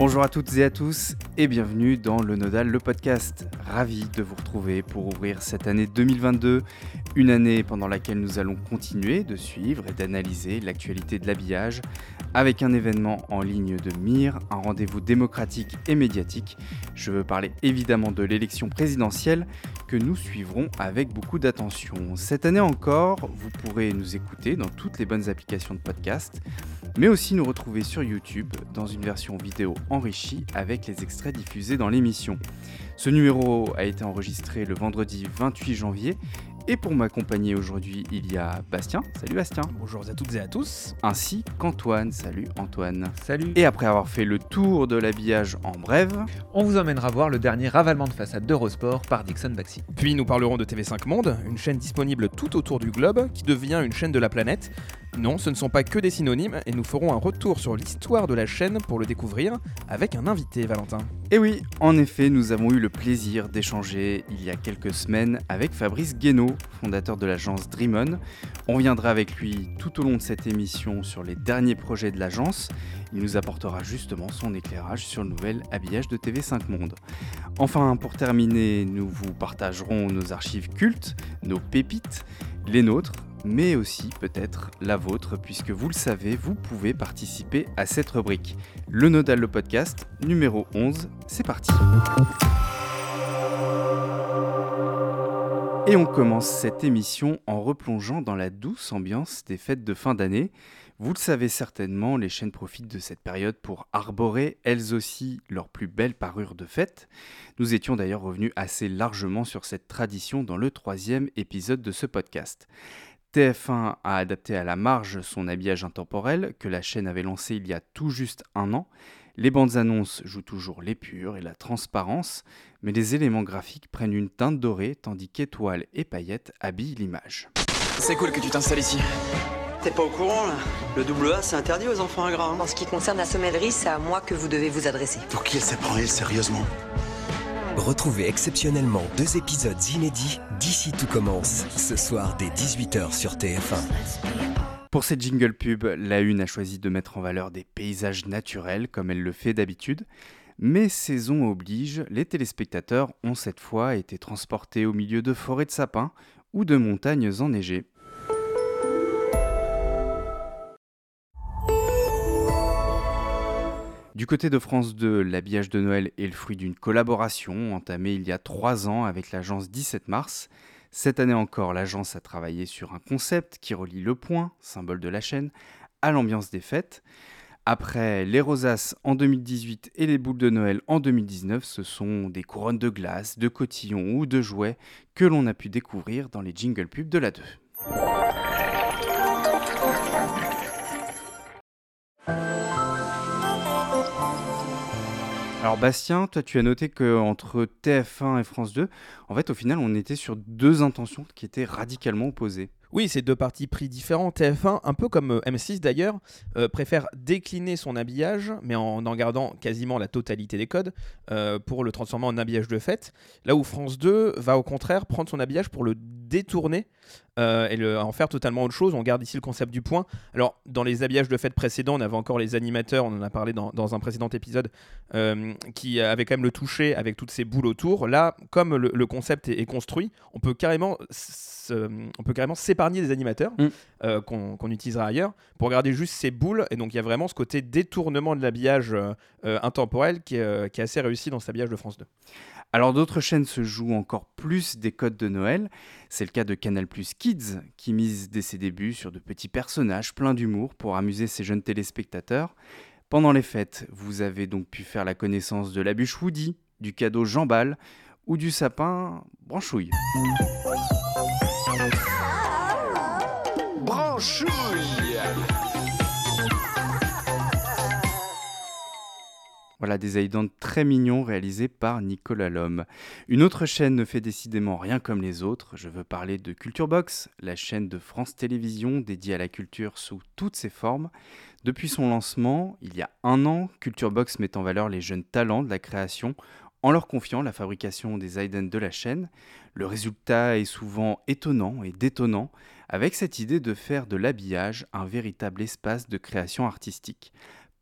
Bonjour à toutes et à tous et bienvenue dans le Nodal, le podcast. Ravi de vous retrouver pour ouvrir cette année 2022, une année pendant laquelle nous allons continuer de suivre et d'analyser l'actualité de l'habillage avec un événement en ligne de mire, un rendez-vous démocratique et médiatique. Je veux parler évidemment de l'élection présidentielle que nous suivrons avec beaucoup d'attention. Cette année encore, vous pourrez nous écouter dans toutes les bonnes applications de podcast, mais aussi nous retrouver sur YouTube dans une version vidéo enrichi avec les extraits diffusés dans l'émission. Ce numéro a été enregistré le vendredi 28 janvier et pour m'accompagner aujourd'hui, il y a Bastien. Salut Bastien. Bonjour à toutes et à tous. Ainsi qu'Antoine. Salut Antoine. Salut. Et après avoir fait le tour de l'habillage en brève, on vous emmènera voir le dernier ravalement de façade d'Eurosport par Dixon Baxi. Puis nous parlerons de TV5 Monde, une chaîne disponible tout autour du globe qui devient une chaîne de la planète non, ce ne sont pas que des synonymes, et nous ferons un retour sur l'histoire de la chaîne pour le découvrir avec un invité, Valentin. Et oui, en effet, nous avons eu le plaisir d'échanger il y a quelques semaines avec Fabrice Guénaud, fondateur de l'agence Dreamon. On reviendra avec lui tout au long de cette émission sur les derniers projets de l'agence. Il nous apportera justement son éclairage sur le nouvel habillage de TV5 Monde. Enfin, pour terminer, nous vous partagerons nos archives cultes, nos pépites, les nôtres, mais aussi peut-être la vôtre, puisque vous le savez, vous pouvez participer à cette rubrique. Le Nodal, le podcast, numéro 11, c'est parti. Et on commence cette émission en replongeant dans la douce ambiance des fêtes de fin d'année. Vous le savez certainement, les chaînes profitent de cette période pour arborer elles aussi leur plus belle parure de fête. Nous étions d'ailleurs revenus assez largement sur cette tradition dans le troisième épisode de ce podcast. TF1 a adapté à la marge son habillage intemporel que la chaîne avait lancé il y a tout juste un an. Les bandes annonces jouent toujours l'épure et la transparence, mais les éléments graphiques prennent une teinte dorée tandis qu'étoiles et paillettes habillent l'image. C'est cool que tu t'installes ici. T'es pas au courant là? Le double A c'est interdit aux enfants ingrats. En ce qui concerne la sommellerie, c'est à moi que vous devez vous adresser. Pour qui elle s'est elle sérieusement? Retrouvez exceptionnellement deux épisodes inédits d'ici tout commence, ce soir dès 18h sur TF1. Pour cette jingle pub, la Une a choisi de mettre en valeur des paysages naturels comme elle le fait d'habitude. Mais saison oblige, les téléspectateurs ont cette fois été transportés au milieu de forêts de sapins ou de montagnes enneigées. Du côté de France 2, l'habillage de Noël est le fruit d'une collaboration entamée il y a trois ans avec l'agence 17 mars. Cette année encore, l'agence a travaillé sur un concept qui relie le point, symbole de la chaîne, à l'ambiance des fêtes. Après les rosaces en 2018 et les boules de Noël en 2019, ce sont des couronnes de glace, de cotillons ou de jouets que l'on a pu découvrir dans les jingle pubs de la 2. Alors Bastien, toi tu as noté qu'entre TF1 et France 2, en fait au final on était sur deux intentions qui étaient radicalement opposées. Oui, c'est deux partis pris différents. TF1, un peu comme euh, M6 d'ailleurs, euh, préfère décliner son habillage, mais en, en, gardant quasiment la totalité des codes, euh, pour le transformer en habillage de fête. Là où France 2 va au contraire prendre son habillage pour le détourner euh, et le, en faire totalement autre chose. On garde ici le concept du point. Alors, dans les habillages de fête précédents, on avait encore les animateurs, on en a parlé dans, dans un précédent épisode, euh, qui avaient quand même le toucher avec toutes ces boules autour. Là, comme le, le concept est, est, construit, on peut carrément, on peut carrément s'épargner des animateurs mm. euh, qu'on qu utilisera ailleurs pour garder juste ces boules. Et donc, il y a vraiment ce côté détournement de l'habillage intemporel qui est, qui est assez réussi dans cet habillage de France 2. Alors d'autres chaînes se jouent encore plus des codes de Noël. C'est le cas de Canal Plus Kids, qui mise dès ses débuts sur de petits personnages pleins d'humour pour amuser ses jeunes téléspectateurs. Pendant les fêtes, vous avez donc pu faire la connaissance de la bûche Woody, du cadeau Jean Ball ou du sapin Branchouille. Branchouille Voilà des aidants très mignons réalisés par Nicolas Lhomme. Une autre chaîne ne fait décidément rien comme les autres. Je veux parler de Culture Box, la chaîne de France Télévisions dédiée à la culture sous toutes ses formes. Depuis son lancement, il y a un an, Culture Box met en valeur les jeunes talents de la création en leur confiant la fabrication des items de la chaîne. Le résultat est souvent étonnant et détonnant, avec cette idée de faire de l'habillage un véritable espace de création artistique.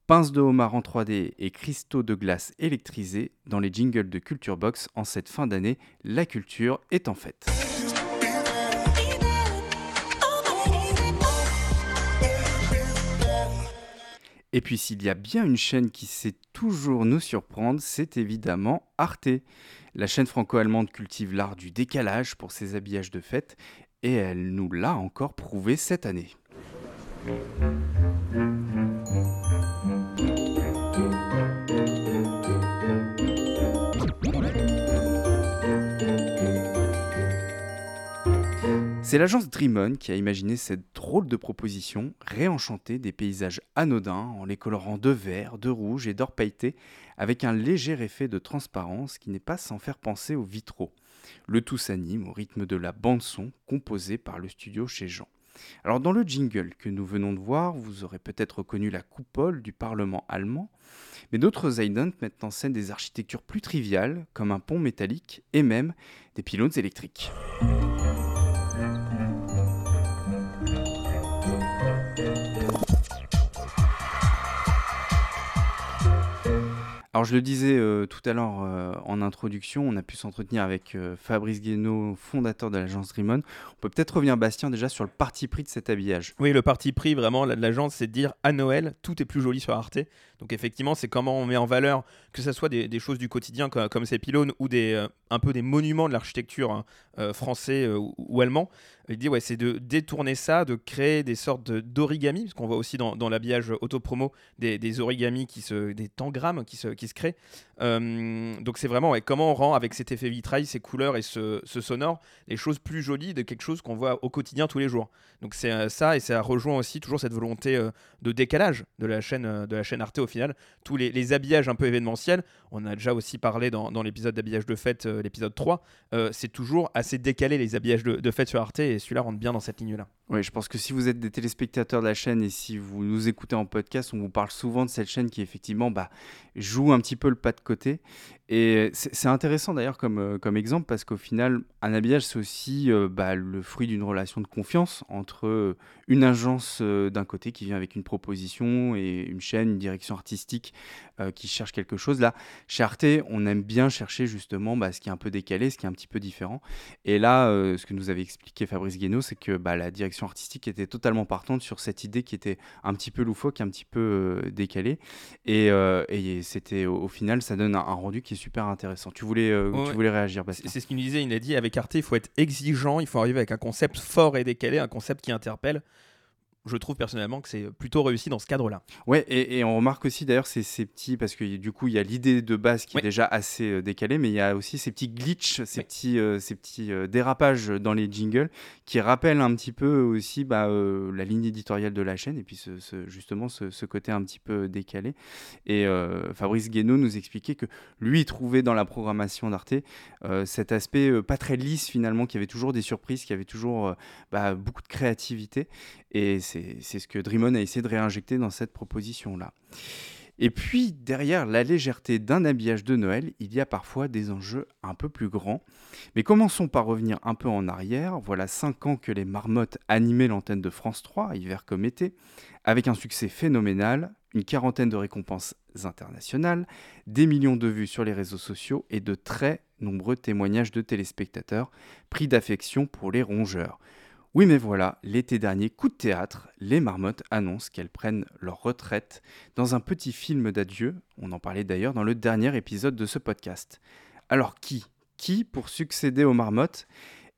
Pince de homard en 3D et cristaux de glace électrisés dans les jingles de Culture Box en cette fin d'année. La culture est en fête. Et puis s'il y a bien une chaîne qui sait toujours nous surprendre, c'est évidemment Arte. La chaîne franco-allemande cultive l'art du décalage pour ses habillages de fête et elle nous l'a encore prouvé cette année. C'est l'agence Dreamon qui a imaginé cette drôle de proposition, réenchanter des paysages anodins en les colorant de vert, de rouge et d'or pailleté, avec un léger effet de transparence qui n'est pas sans faire penser aux vitraux. Le tout s'anime au rythme de la bande-son composée par le studio chez Jean. Alors dans le jingle que nous venons de voir, vous aurez peut-être reconnu la coupole du Parlement allemand, mais d'autres idents mettent en scène des architectures plus triviales, comme un pont métallique et même des pylônes électriques. Alors je le disais euh, tout à l'heure euh, en introduction, on a pu s'entretenir avec euh, Fabrice Guénaud, fondateur de l'agence Dreamon. On peut peut-être revenir, Bastien, déjà sur le parti pris de cet habillage. Oui, le parti pris vraiment de l'agence, c'est de dire à Noël, tout est plus joli sur Arte. Donc effectivement, c'est comment on met en valeur que ce soit des, choses du quotidien comme, ces pylônes ou des, un peu des monuments de l'architecture hein, français ou, allemand. Il dit ouais, c'est de détourner ça, de créer des sortes d'origami, parce qu'on voit aussi dans, l'habillage autopromo des, des origamis, qui se, des tangrammes qui se, créent. Euh, donc c'est vraiment comment on rend avec cet effet vitrail, ces couleurs et ce, sonore, les choses plus jolies de quelque chose qu'on voit au quotidien tous les jours. Donc c'est euh, ça et ça rejoint aussi toujours cette volonté euh, de décalage de la chaîne de la chaîne Arte au final. Tous les, habillages un peu événementiels, on a déjà aussi parlé dans, l'épisode d'habillage de fête, l'épisode 3, c'est toujours assez décalé les habillages de, de fête sur Arte et celui-là rentre bien dans cette ligne-là. Oui, je pense que si vous êtes des téléspectateurs de la chaîne et si vous nous écoutez en podcast, on vous parle souvent de cette chaîne qui effectivement bah, joue un petit peu le pas de côté. Et c'est intéressant d'ailleurs comme, euh, comme exemple parce qu'au final, un habillage, c'est aussi euh, bah, le fruit d'une relation de confiance entre euh, une agence d'un côté qui vient avec une proposition et une chaîne, une direction artistique qui cherche quelque chose. Là, chez Arte, on aime bien chercher justement bah, ce qui est un peu décalé, ce qui est un petit peu différent. Et là, ce que nous avait expliqué Fabrice Guénaud, c'est que bah, la direction artistique était totalement partante sur cette idée qui était un petit peu loufoque, un petit peu décalée. Et, et c'était au, final, ça donne un, un rendu qui est super intéressant. Tu voulais, euh, tu voulais réagir, Bastien. C'est ce qu'il nous disait, il a dit avec Arte, il faut être exigeant, il faut arriver avec un concept fort et décalé, un concept qui interpelle je trouve personnellement que c'est plutôt réussi dans ce cadre-là. Ouais, et, on remarque aussi d'ailleurs ces, ces petits, parce que du coup il y a l'idée de base qui est déjà assez euh, décalée, mais il y a aussi ces petits glitches, ces petits, euh, ces petits euh, dérapages dans les jingles qui rappellent un petit peu aussi bah, la ligne éditoriale de la chaîne et puis ce, justement ce, côté un petit peu décalé. Et Fabrice Guénaud nous expliquait que lui trouvait dans la programmation d'Arte cet aspect pas très lisse finalement, qui avait toujours des surprises, qui avait toujours bah, beaucoup de créativité. Et c'est ce que Dreamon a essayé de réinjecter dans cette proposition-là. Et puis, derrière la légèreté d'un habillage de Noël, il y a parfois des enjeux un peu plus grands. Mais commençons par revenir un peu en arrière. Voilà 5 ans que les marmottes animaient l'antenne de France 3, hiver comme été, avec un succès phénoménal, une quarantaine de récompenses internationales, des millions de vues sur les réseaux sociaux et de très nombreux témoignages de téléspectateurs pris d'affection pour les rongeurs. Oui mais voilà, l'été dernier, coup de théâtre, les marmottes annoncent qu'elles prennent leur retraite dans un petit film d'adieu, on en parlait d'ailleurs dans le dernier épisode de ce podcast. Alors qui? Qui pour succéder aux marmottes?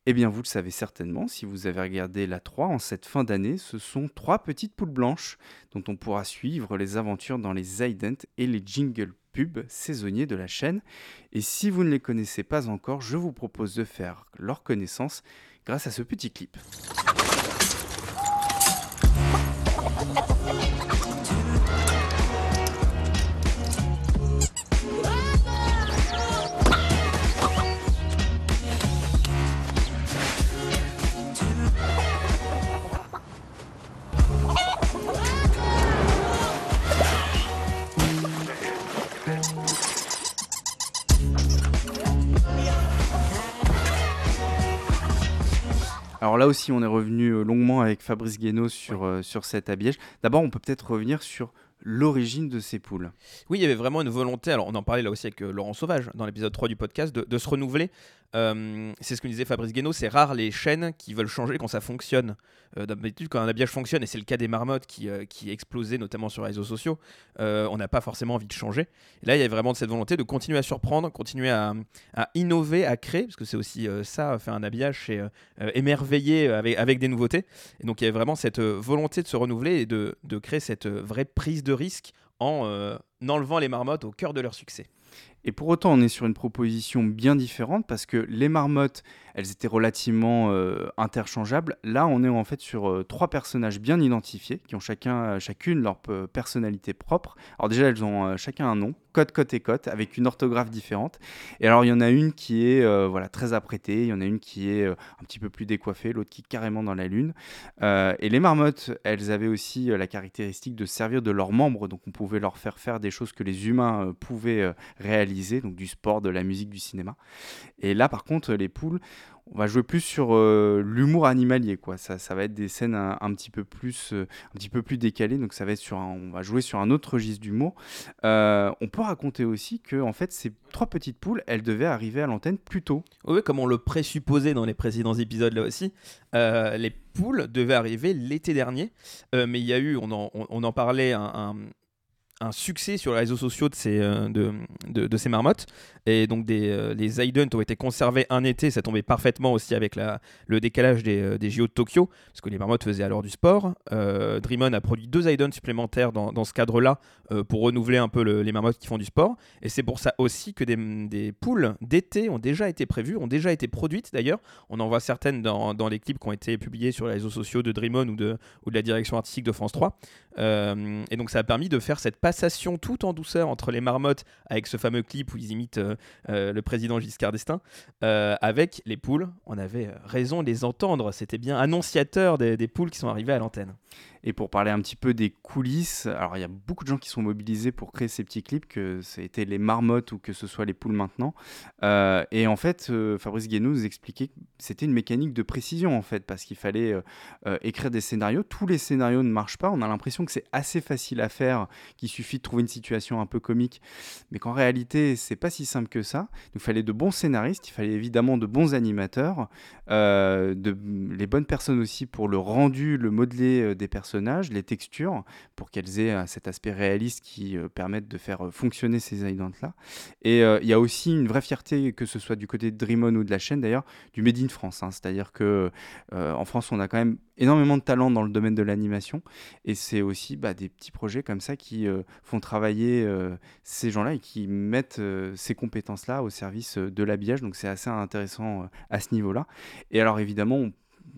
Eh bien, vous le savez certainement, si vous avez regardé la 3 en cette fin d'année, ce sont trois petites poules blanches dont on pourra suivre les aventures dans les ident et les jingle pubs saisonniers de la chaîne. Et si vous ne les connaissez pas encore, je vous propose de faire leur connaissance grâce à ce petit clip. Alors là aussi, on est revenu euh, longuement avec Fabrice Guénaud sur, euh, sur cet habillage. D'abord, on peut peut-être revenir sur l'origine de ces poules. Oui, il y avait vraiment une volonté, alors on en parlait là aussi avec euh, Laurent Sauvage dans l'épisode 3 du podcast, de, de se renouveler. Euh, c'est ce que disait Fabrice Guénaud, c'est rare les chaînes qui veulent changer quand ça fonctionne. Euh, D'habitude, quand un habillage fonctionne, et c'est le cas des marmottes qui, euh, qui explosaient notamment sur les réseaux sociaux, on n'a pas forcément envie de changer. Et là, il y a vraiment cette volonté de continuer à surprendre, continuer à, innover, à créer, parce que c'est aussi ça, faire un habillage, c'est émerveiller avec, avec des nouveautés. Et donc il y a vraiment cette volonté de se renouveler et de, de créer cette vraie prise de risque en enlevant les marmottes au cœur de leur succès. Et pour autant, on est sur une proposition bien différente parce que les marmottes, elles étaient relativement euh, interchangeables. Là, on est en fait sur euh, trois personnages bien identifiés qui ont chacun, euh, chacune leur personnalité propre. Alors déjà, elles ont euh, chacun un nom, Cote, Cote et Cote, avec une orthographe différente. Et alors, il y en a une qui est voilà très apprêtée, il y en a une qui est un petit peu plus décoiffée, l'autre qui est carrément dans la lune. Et les marmottes, elles avaient aussi la caractéristique de servir de leurs membres, donc on pouvait leur faire faire des choses que les humains pouvaient euh, donc du sport, de la musique, du cinéma. Et là, par contre, les poules, on va jouer plus sur euh, l'humour animalier, quoi. Ça, ça va être des scènes un, petit peu plus, euh, un petit peu plus décalées, donc ça va être sur, un- on va jouer sur un autre registre d'humour. Euh, on peut raconter aussi que, en fait, ces trois petites poules, elles devaient arriver à l'antenne plus tôt. Oui, comme on le présupposait dans les précédents épisodes là aussi, euh, les poules devaient arriver l'été dernier, mais il y a eu, on en, on en parlait, un, un- succès sur les réseaux sociaux de ces, euh, de, de- ces marmottes. Et donc des, euh, les ont été conservés un été, ça tombait parfaitement aussi avec la, le décalage des, euh, des JO de Tokyo, parce que les marmottes faisaient alors du sport. Dreamon a produit deux idents supplémentaires dans, dans ce cadre-là pour renouveler un peu le- les marmottes qui font du sport. Et c'est pour ça aussi que des, des poules d'été ont déjà été prévues, ont déjà été produites d'ailleurs. On en voit certaines dans, dans les clips qui ont été publiés sur les réseaux sociaux de Dreamon ou de, ou de la direction artistique de France 3. Euh, et donc ça a permis de faire cette passation tout en douceur entre les marmottes avec ce fameux clip où ils imitent euh, euh, le président Giscard d'Estaing euh, avec les poules. On avait raison de les entendre, c'était bien annonciateur des poules qui sont arrivées à l'antenne. Et pour parler un petit peu des coulisses, alors il y a beaucoup de gens qui sont mobilisés pour créer ces petits clips, que été les marmottes ou que ce soit les poules maintenant. Euh, et en fait, euh, Fabrice Guénaud nous expliquait que c'était une mécanique de précision en fait, parce qu'il fallait euh, écrire des scénarios. Tous les scénarios ne marchent pas. On a l'impression que c'est assez facile à faire, qu'il suffit de trouver une situation un peu comique, mais qu'en réalité, c'est pas si simple que ça. Il fallait de bons scénaristes, il fallait évidemment de bons animateurs, de, les bonnes personnes aussi pour le rendu, le modelé des les textures, pour qu'elles aient euh, cet aspect réaliste qui euh, permette de faire euh, fonctionner ces idents-là. Et il y a aussi une vraie fierté, que ce soit du côté de Dreamon ou de la chaîne d'ailleurs, du Made in France. hein. C'est-à-dire que en France, on a quand même énormément de talent dans le domaine de l'animation, et c'est aussi bah, des petits projets comme ça qui font travailler ces gens-là et qui mettent ces compétences-là au service de l'habillage. Donc c'est assez intéressant à ce niveau-là. Et alors évidemment, on-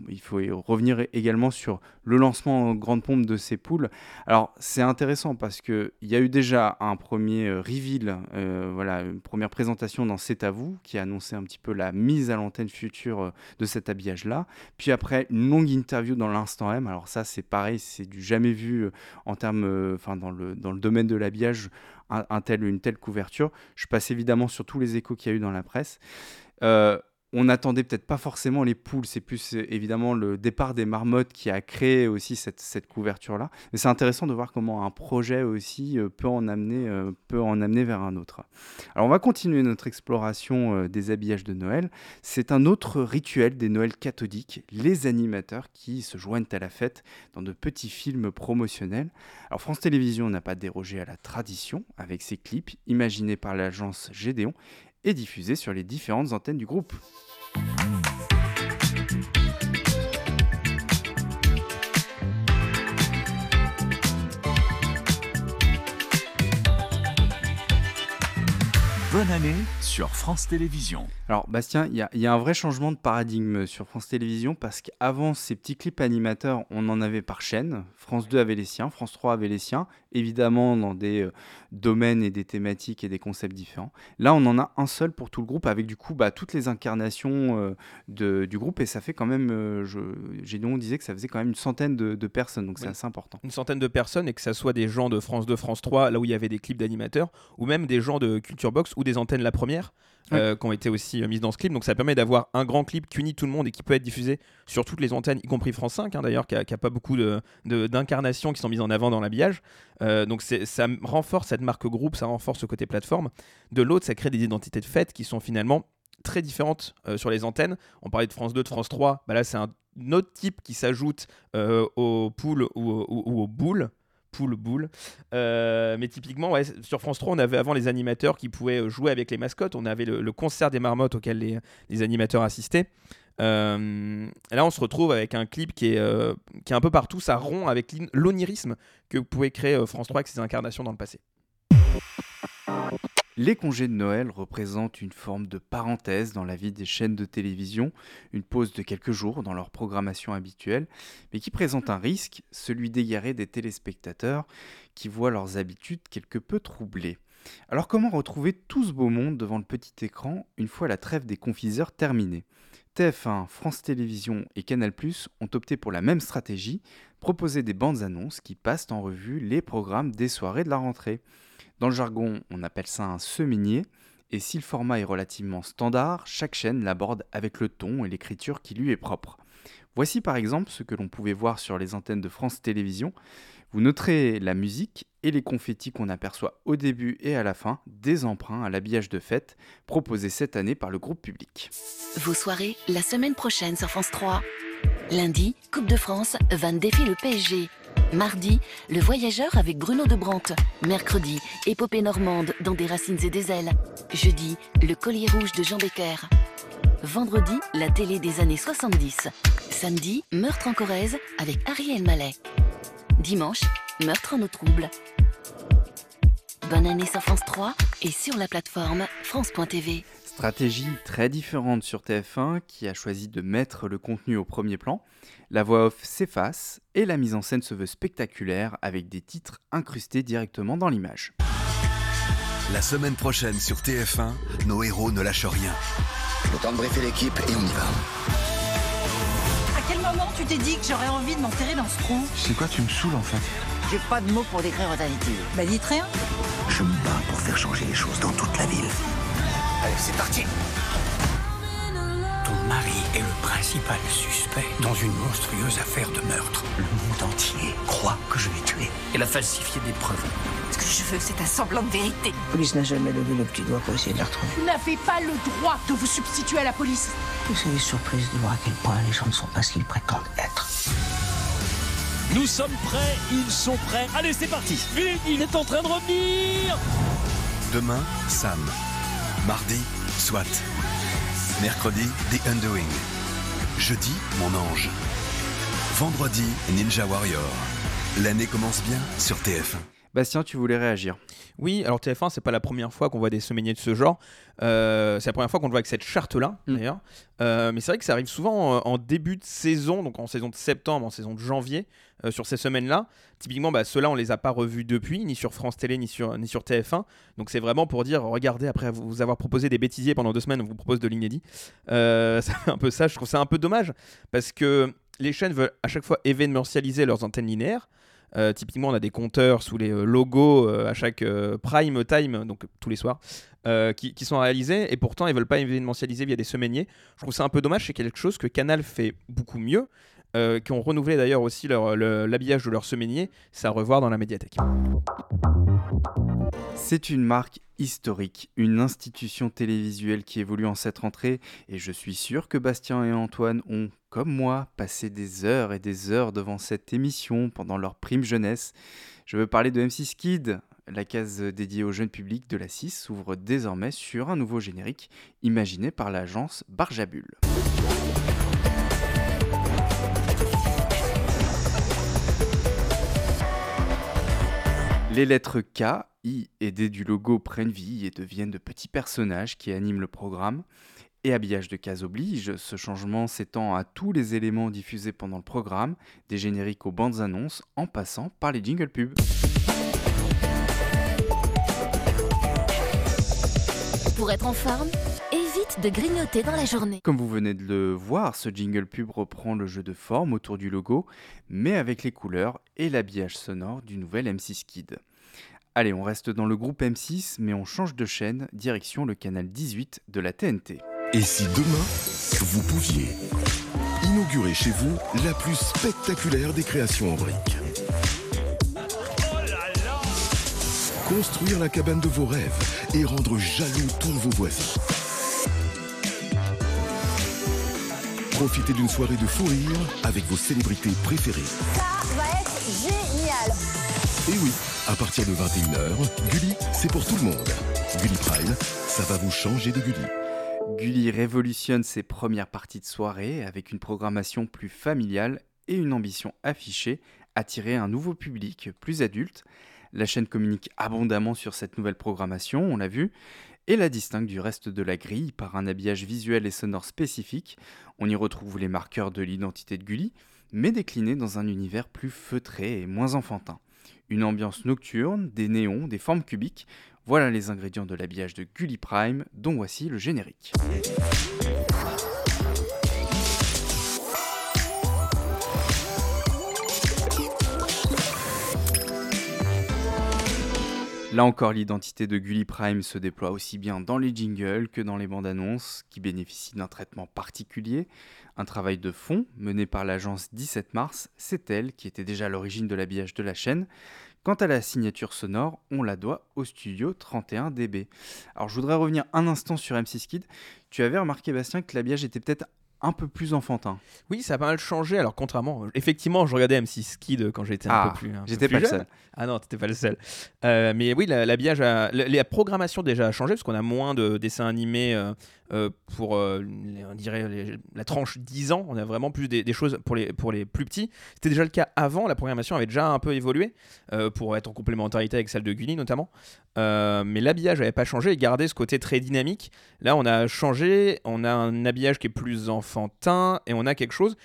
il faut revenir également sur le lancement en grande pompe de ces poules. Alors c'est intéressant parce que il y a eu déjà un premier euh, reveal, euh, voilà, une première présentation dans C'est à vous qui annonçait un petit peu la mise à l'antenne future euh, de cet habillage-là. Puis après une longue interview dans l'instant M. Alors ça c'est pareil, c'est du jamais vu en termes, enfin dans le dans le domaine de l'habillage, un, tel, une telle couverture. Je passe évidemment sur tous les échos qu'il y a eu dans la presse. On n'attendait peut-être pas forcément les poules, c'est plus euh, évidemment le départ des marmottes qui a créé aussi cette, couverture-là. Mais c'est intéressant de voir comment un projet aussi euh, peut, en amener, euh, peut en amener vers un autre. Alors on va continuer notre exploration des habillages de Noël. C'est un autre rituel des Noëls cathodiques, les animateurs qui se joignent à la fête dans de petits films promotionnels. Alors France Télévisions n'a pas dérogé à la tradition avec ses clips imaginés par l'agence Gédéon et diffusés sur les différentes antennes du groupe. Bonne année sur France Télévisions. Alors Bastien, il y, a- il y a un vrai changement de paradigme sur France Télévisions parce qu'avant ces petits clips animateurs, on en avait par chaîne. France 2 avait les siens, France 3 avait les siens, évidemment dans des euh, domaines et des thématiques et des concepts différents. Là, on en a un seul pour tout le groupe avec du coup bah, toutes les incarnations euh, de- du groupe et ça fait quand même, euh, je, Gédéon disait que ça faisait quand même une centaine de, de personnes, donc c'est Oui. assez important. Une centaine de personnes et que ça soit des gens de France 2, France 3, là où il y avait des clips d'animateurs, ou même des gens de Culture Box ou des les antennes la première. euh, qui ont été aussi euh, mises dans ce clip. Donc ça permet d'avoir un grand clip qui unit tout le monde et qui peut être diffusé sur toutes les antennes, y compris France 5 hein, d'ailleurs, qui n'a pas beaucoup de- de- d'incarnations qui sont mises en avant dans l'habillage. Euh, donc ça renforce cette marque groupe, ça renforce ce côté plateforme. De l'autre, ça crée des identités de fête qui sont finalement très différentes sur les antennes. On parlait de France 2, de France 3. Bah là, c'est un autre type qui s'ajoute aux poules ou, ou- ou aux boules. Poule, boule. Euh, mais typiquement, sur France 3, on avait avant les animateurs qui pouvaient euh, jouer avec les mascottes. On avait le, concert des marmottes auquel les, animateurs assistaient. Euh, là, on se retrouve avec un clip qui est, qui est un peu partout. Ça rompt avec l'onirisme que pouvait créer France 3 avec ses incarnations dans le passé. Les congés de Noël représentent une forme de parenthèse dans la vie des chaînes de télévision, une pause de quelques jours dans leur programmation habituelle, mais qui présente un risque, celui d'égarer des téléspectateurs qui voient leurs habitudes quelque peu troublées. Alors comment retrouver tout ce beau monde devant le petit écran une fois la trêve des confiseurs terminée? TF1, France Télévisions et Canal+ ont opté pour la même stratégie, proposer des bandes annonces qui passent en revue les programmes des soirées de la rentrée. Dans le jargon, on appelle ça un semainier, et si le format est relativement standard, chaque chaîne l'aborde avec le ton et l'écriture qui lui est propre. Voici par exemple ce que l'on pouvait voir sur les antennes de France Télévisions. Vous noterez la musique et les confettis qu'on aperçoit au début et à la fin, des emprunts à l'habillage de fête proposés cette année par le groupe public. Vos soirées, la semaine prochaine sur France 3. Lundi, Coupe de France, Van défie le PSG. Mardi, Le Voyageur avec Bruno de Brandt. Mercredi, Épopée normande dans des racines et des ailes. Jeudi, Le Collier rouge de Jean Becker. Vendredi, la télé des années 70. Samedi, Meurtre en Corrèze avec Ariel Mallet. Dimanche, Meurtre en eau trouble. Bonne année sur France 3 et sur la plateforme France.tv. Stratégie très différente sur TF1 qui a choisi de mettre le contenu au premier plan. La voix off s'efface et la mise en scène se veut spectaculaire avec des titres incrustés directement dans l'image. La semaine prochaine sur TF1, nos héros ne lâchent rien. Le temps de briefer l'équipe et on y va. À quel moment tu t'es dit que j'aurais envie de m'enterrer dans ce trou? C'est quoi, tu me saoules en fait? J'ai pas de mots pour décrire ta attitude. Bah dites rien. Je me bats pour faire changer les choses dans toute la ville. Allez, c'est parti Ton mari est le principal suspect dans une monstrueuse affaire de meurtre. Le monde entier croit que je l'ai tué. Elle a falsifié des preuves. Ce que je veux, c'est un semblant de vérité. La police n'a jamais levé le petit doigt pour essayer de la retrouver. Vous n'avez pas le droit de vous substituer à la police. Vous serez surprise de voir à quel point les gens ne sont pas ce qu'ils prétendent être. Nous sommes prêts, ils sont prêts. Allez, c'est parti. Vite, il est en train de revenir. Demain, Sam. Mardi, SWAT. Mercredi, The Undoing. Jeudi, Mon Ange. Vendredi, Ninja Warrior. L'année commence bien sur TF1. Bastien, tu voulais réagir Oui, alors TF1, c'est pas la première fois qu'on voit des semainiers de ce genre. Euh, c'est la première fois qu'on le voit avec cette charte-là, d'ailleurs. Euh, mais c'est vrai que ça arrive souvent euh, en début de saison, donc en saison de septembre, en saison de janvier, euh, sur ces semaines-là. Typiquement, bah, ceux-là, on les a pas revus depuis, ni sur France Télé, ni sur, ni sur TF1. Donc c'est vraiment pour dire, regardez, après vous avoir proposé des bêtisiers pendant deux semaines, on vous propose de l'inédit. Fait un peu ça, je trouve ça un peu dommage, parce que les chaînes veulent à chaque fois événementialiser leurs antennes linéaires. Euh, typiquement, on a des compteurs sous les euh, logos euh, à chaque prime time, donc tous les soirs, qui, qui sont réalisés, et pourtant ils veulent pas événementialiser via des semainiers. Je trouve ça un peu dommage, c'est quelque chose que Canal fait beaucoup mieux, euh, qui ont renouvelé d'ailleurs aussi leur- de leur semainier, c'est à revoir dans la médiathèque. C'est une marque historique, une institution télévisuelle qui évolue en cette rentrée, et je suis sûr que Bastien et Antoine ont, comme moi, passé des heures et des heures devant cette émission pendant leur prime jeunesse. Je veux parler de M6 Kid. La case dédiée au jeune public de la 6 s'ouvre désormais sur un nouveau générique imaginé par l'agence Barjabul. Les lettres K, I et D du logo prennent vie et deviennent de petits personnages qui animent le programme. Et habillage de case oblige, ce changement s'étend à tous les éléments diffusés pendant le programme, des génériques aux bandes annonces, en passant par les jingles pubs. Pour être en forme, évite de grignoter dans la journée. Comme vous venez de le voir, ce jingle pub reprend le jeu de forme autour du logo, mais avec les couleurs et l'habillage sonore du nouvel M6 Kid. Allez, on reste dans le groupe M6, mais on change de chaîne, direction le canal 18 de la TNT. Et si demain, vous pouviez inaugurer chez vous la plus spectaculaire des créations en briques? Construire la cabane de vos rêves et rendre jaloux tous vos voisins. Profitez d'une soirée de fou rire avec vos célébrités préférées. Ça va être génial Et oui, à partir de 21h, Gulli, c'est pour tout le monde. Gulli Prime, ça va vous changer de Gulli. Gulli révolutionne ses premières parties de soirée avec une programmation plus familiale et une ambition affichée, attirer un nouveau public plus adulte. La chaîne communique abondamment sur cette nouvelle programmation, on l'a vu, et la distingue du reste de la grille par un habillage visuel et sonore spécifique. On y retrouve les marqueurs de l'identité de Gulli, mais déclinés dans un univers plus feutré et moins enfantin. Une ambiance nocturne, des néons, des formes cubiques, voilà les ingrédients de l'habillage de Gulli Prime, dont voici le générique. Là encore, l'identité de Gulli Prime se déploie aussi bien dans les jingles que dans les bandes annonces, qui bénéficient d'un traitement particulier. Un travail de fond mené par l'agence 17 mars, c'est elle qui était déjà à l'origine de l'habillage de la chaîne. Quant à la signature sonore, on la doit au studio 31dB. Alors je voudrais revenir un instant sur M6 Kid. Tu avais remarqué, Bastien, que l'habillage était peut-être un peu plus enfantin. Oui, ça a pas mal changé. Alors, contrairement, effectivement, je regardais M6 Kid quand j'étais un Ah, peu plus. un peu j'étais plus pas le jeune. seul. Ah non, t'étais pas le seul. Euh, mais oui, la- l'habillage, a- la, la programmation déjà a changé parce qu'on a moins de dessins animés euh, euh, pour, euh, on dirait, la tranche 10 ans. On a vraiment plus des, choses pour les, pour les plus petits. C'était déjà le cas avant. La programmation avait déjà un peu évolué euh, pour être en complémentarité avec celle de Gulli notamment. Mais l'habillage n'avait pas changé et gardé ce côté très dynamique. Là, on a changé. On a un habillage qui est plus enfantin et on a quelque chose,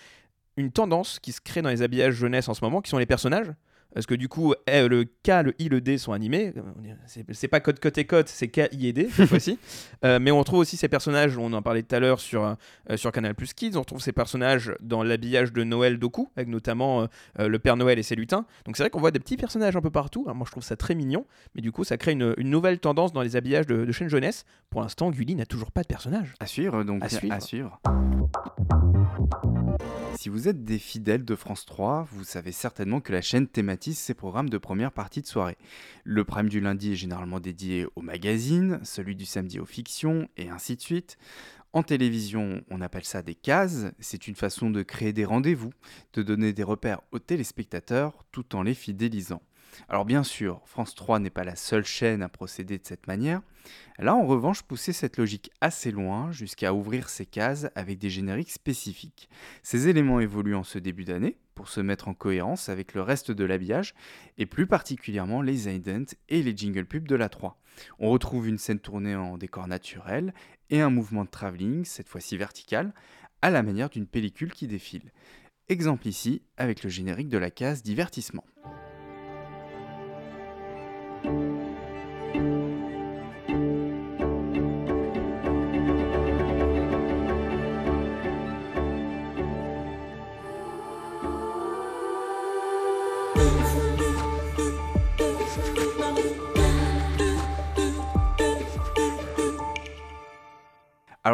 une tendance qui se crée dans les habillages jeunesse en ce moment, qui sont les personnages. Parce que du coup, eh, le K, le I, le D sont animés. C'est pas code côte et côte, c'est K, I et D cette fois-ci. Euh, mais on retrouve aussi ces personnages, on en parlait tout à l'heure sur, euh, sur Canal Plus Kids. On retrouve ces personnages dans l'habillage de Noël Doku, avec notamment euh, le Père Noël et ses lutins. Donc c'est vrai qu'on voit des petits personnages un peu partout. Alors moi je trouve ça très mignon. Mais du coup, ça crée une, une nouvelle tendance dans les habillages de, de chaîne jeunesse. Pour l'instant, Gulli n'a toujours pas de personnage. À suivre, donc À suivre. À suivre. Si vous êtes des fidèles de France 3, vous savez certainement que la chaîne ses programmes de première partie de soirée. Le prime du lundi est généralement dédié au magazine, celui du samedi aux fictions, et ainsi de suite. En télévision, on appelle ça des cases. C'est une façon de créer des rendez-vous, de donner des repères aux téléspectateurs tout en les fidélisant. Alors bien sûr, France 3 n'est pas la seule chaîne à procéder de cette manière. Elle a en revanche poussé cette logique assez loin jusqu'à ouvrir ses cases avec des génériques spécifiques. Ces éléments évoluent en ce début d'année pour se mettre en cohérence avec le reste de l'habillage et plus particulièrement les idents et les jingle pubs de la 3. On retrouve une scène tournée en décor naturel et un mouvement de travelling, cette fois-ci vertical, à la manière d'une pellicule qui défile. Exemple ici avec le générique de la case divertissement.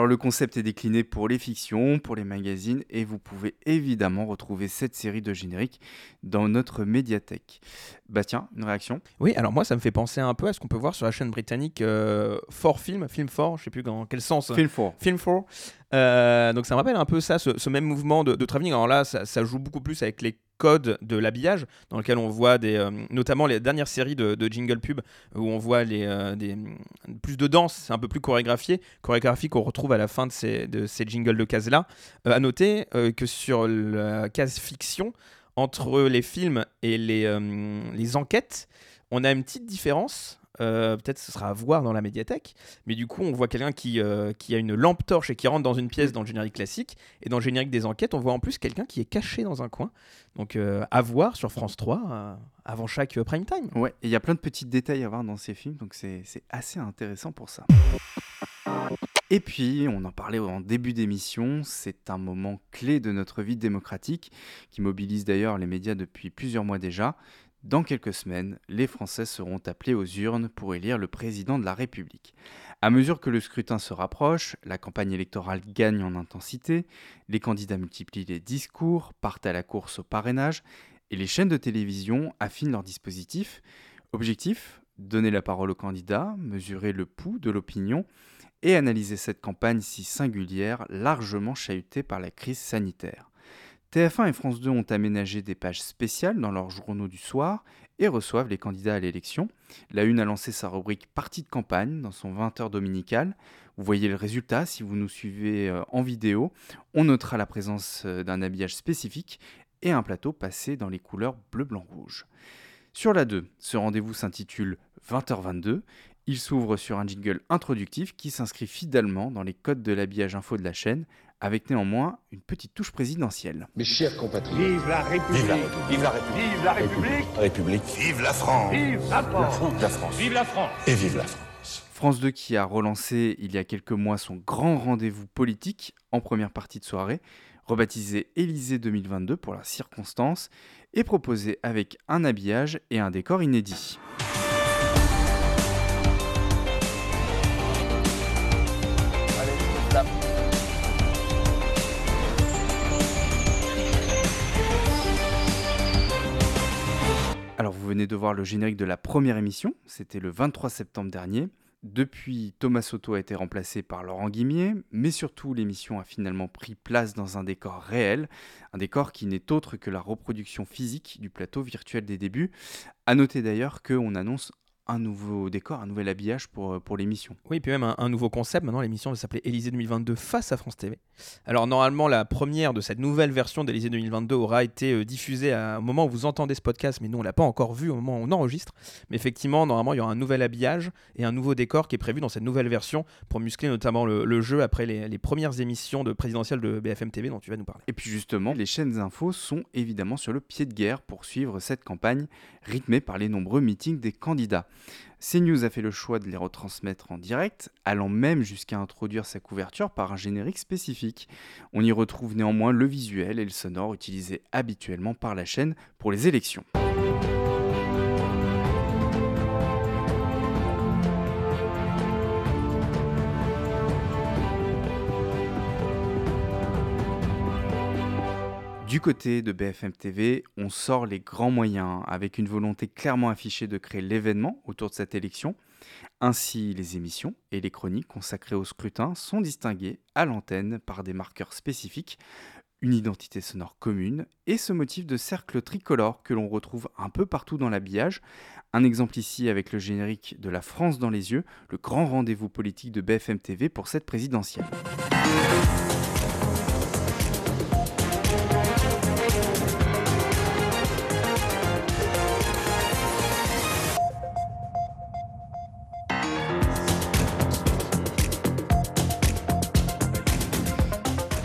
Alors le concept est décliné pour les fictions, pour les magazines et vous pouvez évidemment retrouver cette série de génériques dans notre médiathèque. Bastien, une réaction? Oui, alors moi ça me fait penser un peu à ce qu'on peut voir sur la chaîne britannique euh, 4 Film, Film 4, je sais plus dans quel sens. Film 4. Film 4. Euh, donc ça me rappelle un peu ça, ce, ce même mouvement de, de travelling. Alors là, ça, ça joue beaucoup plus avec les codes de l'habillage, dans lequel on voit des, euh, notamment les dernières séries de, jingle pub, où on voit les, euh, plus de danse, c'est un peu plus chorégraphié, chorégraphie qu'on retrouve à la fin de ces, de ces jingles de cases-là. Euh, à noter que sur la case fiction, entre les films et les, les enquêtes, on a une petite différence. Euh, Peut-être ce sera à voir dans la médiathèque, mais du coup on voit quelqu'un qui, euh, qui a une lampe torche et qui rentre dans une pièce dans le générique classique, et dans le générique des enquêtes on voit en plus quelqu'un qui est caché dans un coin. Donc euh, à voir sur France 3 euh, avant chaque prime time. Ouais, et il y a plein de petits détails à voir dans ces films, donc c'est assez intéressant pour ça. Et puis, on en parlait en début d'émission, c'est un moment clé de notre vie démocratique, qui mobilise d'ailleurs les médias depuis plusieurs mois déjà. Dans quelques semaines, les Français seront appelés aux urnes pour élire le président de la République. À mesure que le scrutin se rapproche, la campagne électorale gagne en intensité, les candidats multiplient les discours, partent à la course au parrainage, et les chaînes de télévision affinent leurs dispositifs. Objectif Donner la parole aux candidats, mesurer le pouls de l'opinion et analyser cette campagne si singulière, largement chahutée par la crise sanitaire. TF1 et France 2 ont aménagé des pages spéciales dans leurs journaux du soir et reçoivent les candidats à l'élection. La Une a lancé sa rubrique Partie de campagne dans son 20h dominical. Vous voyez le résultat si vous nous suivez euh, en vidéo. On notera la présence euh, d'un habillage spécifique et un plateau passé dans les couleurs bleu, blanc, rouge. Sur la 2, ce rendez-vous s'intitule 20h22 il s'ouvre sur un jingle introductif qui s'inscrit fidèlement dans les codes de l'habillage info de la chaîne, avec néanmoins une petite touche présidentielle. Mes chers compatriotes, vive la République. Vive la République. Vive la République. République. Vive la France. Vive la France. La France. Vive la France. Et vive la France. France 2 qui a relancé il y a quelques mois son grand rendez-vous politique en première partie de soirée, rebaptisé Élysée 2022 pour la circonstance, et proposé avec un habillage et un décor inédit. Venez de voir le générique de la première émission, c'était le 23 septembre dernier. Depuis, Thomas Soto a été remplacé par Laurent Guimier, mais surtout l'émission a finalement pris place dans un décor réel, un décor qui n'est autre que la reproduction physique du plateau virtuel des débuts. A noter d'ailleurs qu'on annonce un nouveau décor, un nouvel habillage pour, euh, pour l'émission. Oui, puis même un, nouveau concept. Maintenant, l'émission va s'appeler Élysée 2022 face à France TV. Alors, normalement, la première de cette nouvelle version d'Élysée 2022 aura été euh, diffusée à, au moment où vous entendez ce podcast, mais nous, on l'a pas encore vu au moment où on enregistre. Mais effectivement, normalement, il y aura un nouvel habillage et un nouveau décor qui est prévu dans cette nouvelle version pour muscler notamment le, jeu après les, les, premières émissions de présidentielles de BFM TV dont tu vas nous parler. Et puis justement, les chaînes infos sont évidemment sur le pied de guerre pour suivre cette campagne rythmée par les nombreux meetings des candidats. CNews a fait le choix de les retransmettre en direct, allant même jusqu'à introduire sa couverture par un générique spécifique. On y retrouve néanmoins le visuel et le sonore utilisés habituellement par la chaîne pour les élections. Du côté de BFM TV, on sort les grands moyens avec une volonté clairement affichée de créer l'événement autour de cette élection. Ainsi, les émissions et les chroniques consacrées au scrutin sont distinguées à l'antenne par des marqueurs spécifiques, une identité sonore commune et ce motif de cercle tricolore que l'on retrouve un peu partout dans l'habillage. Un exemple ici avec le générique de La France dans les yeux, le grand rendez-vous politique de BFM TV pour cette présidentielle.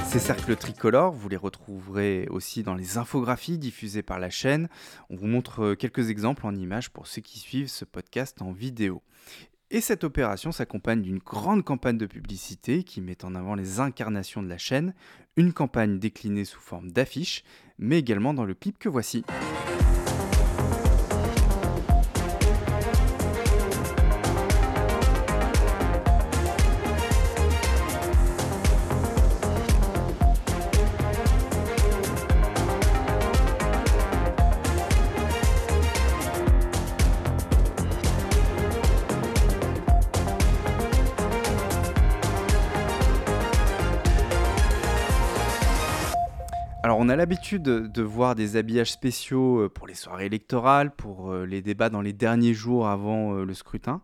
Ces cercles tricolores, vous les retrouverez aussi dans les infographies diffusées par la chaîne. On vous montre euh, quelques exemples en images pour ceux qui suivent ce podcast en vidéo. Et cette opération s'accompagne d'une grande campagne de publicité qui met en avant les incarnations de la chaîne, une campagne déclinée sous forme d'affiches, mais également dans le clip que voici. On a l'habitude de voir des habillages spéciaux euh, pour les soirées électorales, pour euh, les débats dans les derniers jours avant euh, le scrutin.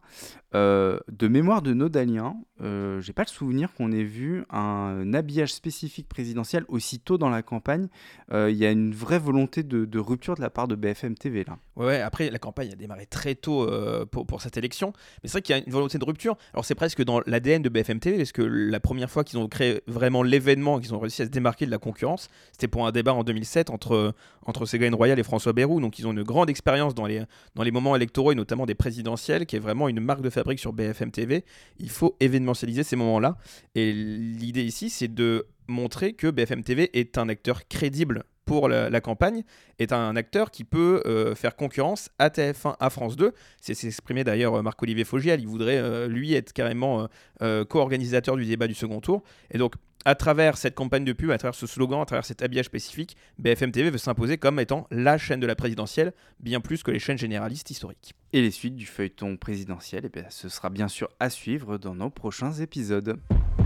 de mémoire de Nodalien, euh, j'ai pas le souvenir qu'on ait vu un habillage spécifique présidentiel aussitôt dans la campagne. Il y a une vraie volonté de, rupture de la part de BFM TV là. Ouais, après la campagne a démarré très tôt pour, pour, cette élection, mais c'est vrai qu'il y a une volonté de rupture. Alors c'est presque dans l'ADN de BFM TV, parce que la première fois qu'ils ont créé vraiment l'événement, qu'ils ont réussi à se démarquer de la concurrence, c'était pour un débat en 2007 entre, entre Ségolène Royal et François Bayrou. Donc ils ont une grande expérience dans les, dans les moments électoraux et notamment des présidentielles, qui est vraiment une marque de fabrique sur BFM TV. Il faut événementialiser ces moments-là. Et l'idée ici, c'est de montrer que BFM TV est un acteur crédible pour la, campagne est un acteur qui peut euh, faire concurrence à TF1, à France 2. C'est s'est exprimé d'ailleurs euh, Marc-Olivier Fogiel. Il voudrait, euh, lui, être carrément co-organisateur du débat du second tour. Et donc, à travers cette campagne de pub, à travers ce slogan, à travers cet habillage spécifique, BFM TV veut s'imposer comme étant la chaîne de la présidentielle, bien plus que les chaînes généralistes historiques. Et les suites du feuilleton présidentiel, eh ce sera bien sûr à suivre dans nos prochains épisodes. «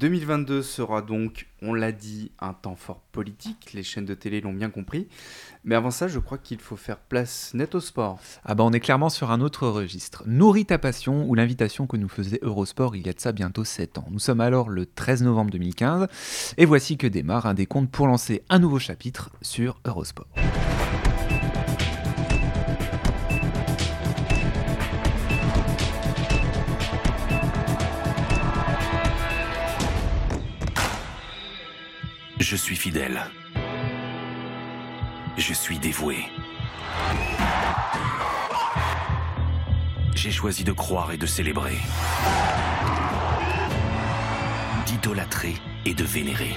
2022 sera donc, on l'a dit, un temps fort politique, les chaînes de télé l'ont bien compris, mais avant ça je crois qu'il faut faire place net au sport. Ah bah on est clairement sur un autre registre. Nourris ta passion ou l'invitation que nous faisait Eurosport il y a de ça bientôt 7 ans. Nous sommes alors le 13 novembre 2015 et voici que démarre un décompte pour lancer un nouveau chapitre sur Eurosport. Je suis fidèle. Je suis dévoué. J'ai choisi de croire et de célébrer. D'idolâtrer et de vénérer.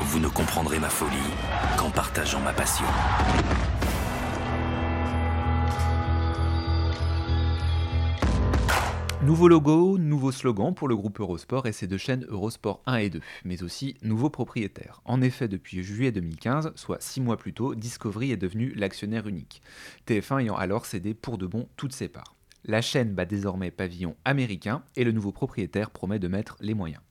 Vous ne comprendrez ma folie qu'en partageant ma passion. Nouveau logo, nouveau slogan pour le groupe Eurosport et ses deux chaînes Eurosport 1 et 2, mais aussi nouveau propriétaire. En effet, depuis juillet 2015, soit six mois plus tôt, Discovery est devenu l'actionnaire unique, TF1 ayant alors cédé pour de bon toutes ses parts. La chaîne bat désormais pavillon américain et le nouveau propriétaire promet de mettre les moyens.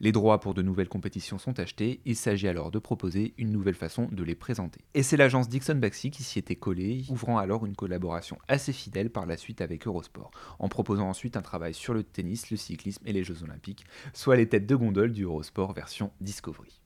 Les droits pour de nouvelles compétitions sont achetés, il s'agit alors de proposer une nouvelle façon de les présenter. Et c'est l'agence Dixon Baxi qui s'y était collée, ouvrant alors une collaboration assez fidèle par la suite avec Eurosport, en proposant ensuite un travail sur le tennis, le cyclisme et les Jeux Olympiques, soit les têtes de gondole du Eurosport version Discovery.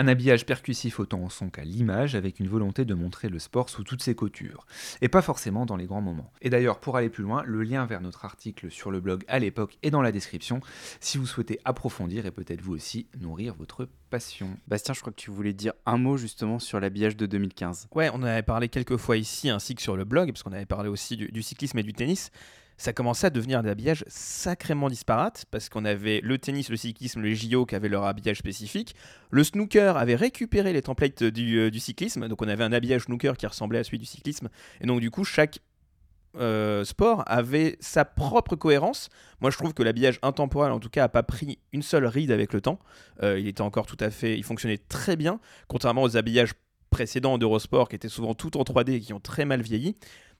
Un habillage percussif autant au son qu'à l'image, avec une volonté de montrer le sport sous toutes ses coutures, et pas forcément dans les grands moments. Et d'ailleurs, pour aller plus loin, le lien vers notre article sur le blog à l'époque est dans la description, si vous souhaitez approfondir et peut-être vous aussi nourrir votre passion. Bastien, je crois que tu voulais dire un mot justement sur l'habillage de 2015. Ouais, on en avait parlé quelques fois ici, ainsi que sur le blog, parce qu'on avait parlé aussi du, du cyclisme et du tennis ça commençait à devenir des habillages sacrément disparates parce qu'on avait le tennis, le cyclisme, les JO qui avaient leur habillage spécifique. Le snooker avait récupéré les templates du, euh, du cyclisme, donc on avait un habillage snooker qui ressemblait à celui du cyclisme. Et donc du coup, chaque euh, sport avait sa propre cohérence. Moi, je trouve que l'habillage intemporel, en tout cas, a pas pris une seule ride avec le temps. Euh, il était encore tout à fait, il fonctionnait très bien, contrairement aux habillages précédents d'Eurosport qui étaient souvent tout en 3D et qui ont très mal vieilli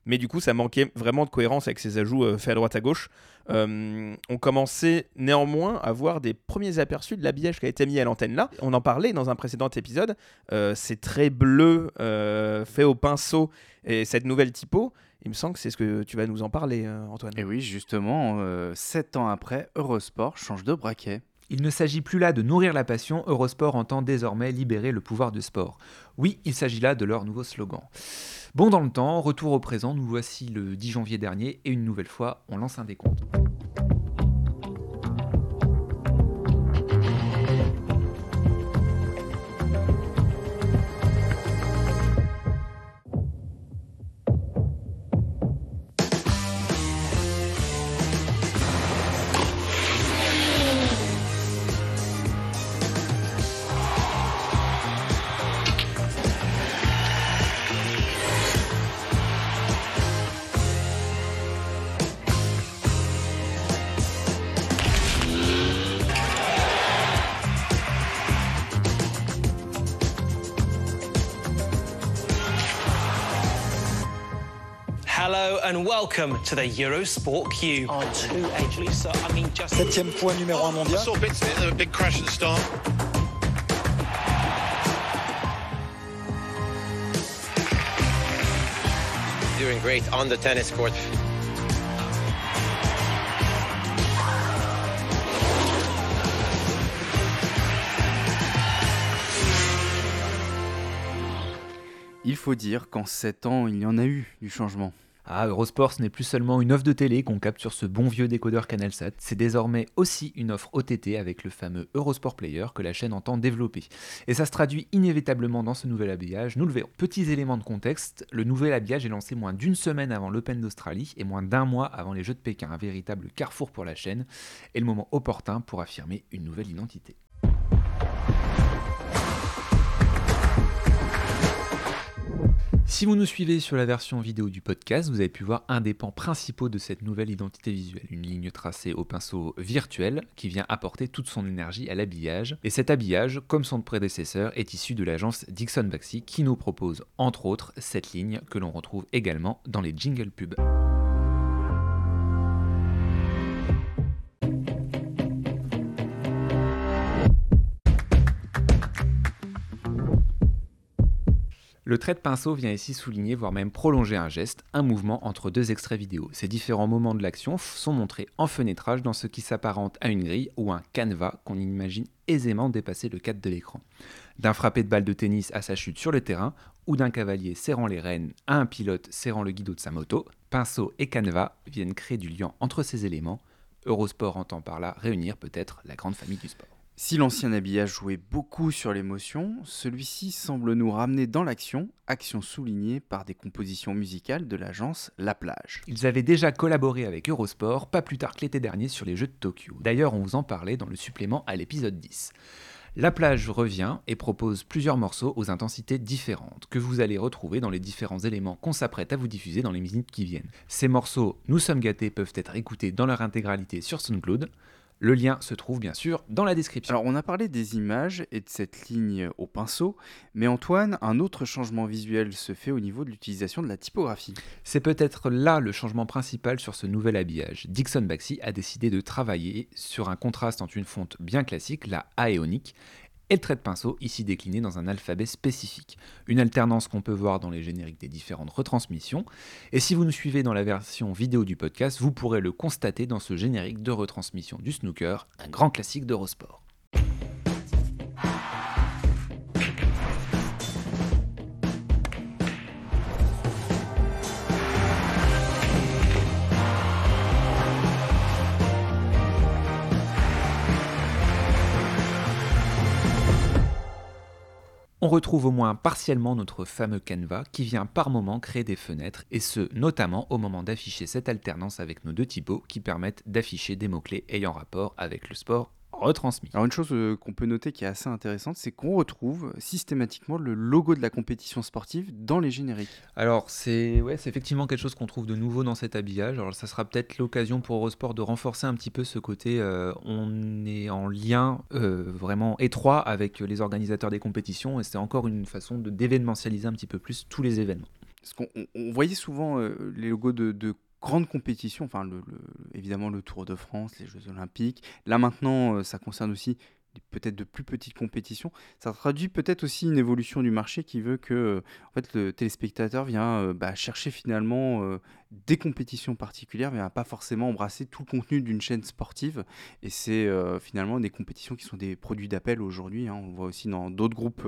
mais du coup ça manquait vraiment de cohérence avec ces ajouts euh, faits à droite à gauche. Euh, on commençait néanmoins à voir des premiers aperçus de l'habillage qui a été mis à l'antenne là. On en parlait dans un précédent épisode, euh, c'est très bleu, fait au pinceau, et cette nouvelle typo, il me semble que c'est ce que tu vas nous en parler Antoine. Et oui justement, euh, 7 ans après, Eurosport change de braquet. Il ne s'agit plus là de nourrir la passion, Eurosport entend désormais libérer le pouvoir de sport. Oui, il s'agit là de leur nouveau slogan. Bon dans le temps, retour au présent, nous voici le 10 janvier dernier et une nouvelle fois, on lance un décompte. Welcome to the Eurosport. Oh, Septième fois numéro un mondial. big crash at the start. Doing great on the tennis court. Il faut dire qu'en 7 ans, il y en a eu du changement. Ah, Eurosport, ce n'est plus seulement une offre de télé qu'on capte sur ce bon vieux décodeur CanalSat, c'est désormais aussi une offre OTT avec le fameux Eurosport Player que la chaîne entend développer. Et ça se traduit inévitablement dans ce nouvel habillage, nous le verrons. Petits éléments de contexte, le nouvel habillage est lancé moins d'une semaine avant l'Open d'Australie et moins d'un mois avant les Jeux de Pékin, un véritable carrefour pour la chaîne et le moment opportun pour affirmer une nouvelle identité. Si vous nous suivez sur la version vidéo du podcast, vous avez pu voir un des pans principaux de cette nouvelle identité visuelle, une ligne tracée au pinceau virtuel qui vient apporter toute son énergie à l'habillage. Et cet habillage, comme son prédécesseur, est issu de l'agence Dixon Baxi qui nous propose entre autres cette ligne que l'on retrouve également dans les jingle pubs. Le trait de pinceau vient ici souligner, voire même prolonger un geste, un mouvement entre deux extraits vidéo. Ces différents moments de l'action sont montrés en fenêtrage dans ce qui s'apparente à une grille ou un canevas qu'on imagine aisément dépasser le cadre de l'écran. D'un frappé de balle de tennis à sa chute sur le terrain, ou d'un cavalier serrant les rênes à un pilote serrant le guidon de sa moto, pinceau et canevas viennent créer du lien entre ces éléments. Eurosport entend par là réunir peut-être la grande famille du sport. Si l'ancien habillage jouait beaucoup sur l'émotion, celui-ci semble nous ramener dans l'action, action soulignée par des compositions musicales de l'agence La Plage. Ils avaient déjà collaboré avec Eurosport, pas plus tard que l'été dernier sur les Jeux de Tokyo. D'ailleurs, on vous en parlait dans le supplément à l'épisode 10. La plage revient et propose plusieurs morceaux aux intensités différentes, que vous allez retrouver dans les différents éléments qu'on s'apprête à vous diffuser dans les minutes qui viennent. Ces morceaux, nous sommes gâtés, peuvent être écoutés dans leur intégralité sur SoundCloud. Le lien se trouve bien sûr dans la description. Alors on a parlé des images et de cette ligne au pinceau, mais Antoine, un autre changement visuel se fait au niveau de l'utilisation de la typographie. C'est peut-être là le changement principal sur ce nouvel habillage. Dixon Baxi a décidé de travailler sur un contraste entre une fonte bien classique, la aéonique, et le trait de pinceau, ici décliné dans un alphabet spécifique. Une alternance qu'on peut voir dans les génériques des différentes retransmissions. Et si vous nous suivez dans la version vidéo du podcast, vous pourrez le constater dans ce générique de retransmission du snooker, un grand classique d'Eurosport. On retrouve au moins partiellement notre fameux canevas qui vient par moment créer des fenêtres, et ce notamment au moment d'afficher cette alternance avec nos deux typos qui permettent d'afficher des mots-clés ayant rapport avec le sport retransmis. Alors une chose euh, qu'on peut noter qui est assez intéressante, c'est qu'on retrouve systématiquement le logo de la compétition sportive dans les génériques. Alors c'est ouais, c'est effectivement quelque chose qu'on trouve de nouveau dans cet habillage. Alors ça sera peut-être l'occasion pour Eurosport de renforcer un petit peu ce côté euh, on est en lien euh, vraiment étroit avec les organisateurs des compétitions et c'est encore une façon de d'événementialiser un petit peu plus tous les événements. Parce qu'on on- on voyait souvent euh, les logos de, de grandes compétitions, enfin évidemment le Tour de France, les Jeux Olympiques. Là maintenant, euh, ça concerne aussi peut-être de plus petites compétitions. Ça traduit peut-être aussi une évolution du marché qui veut que euh, en fait, le téléspectateur vient euh, bah, chercher finalement euh, des compétitions particulières, vient pas forcément embrasser tout le contenu d'une chaîne sportive. Et c'est finalement des compétitions qui sont des produits d'appel aujourd'hui. hein. On le voit aussi dans d'autres groupes,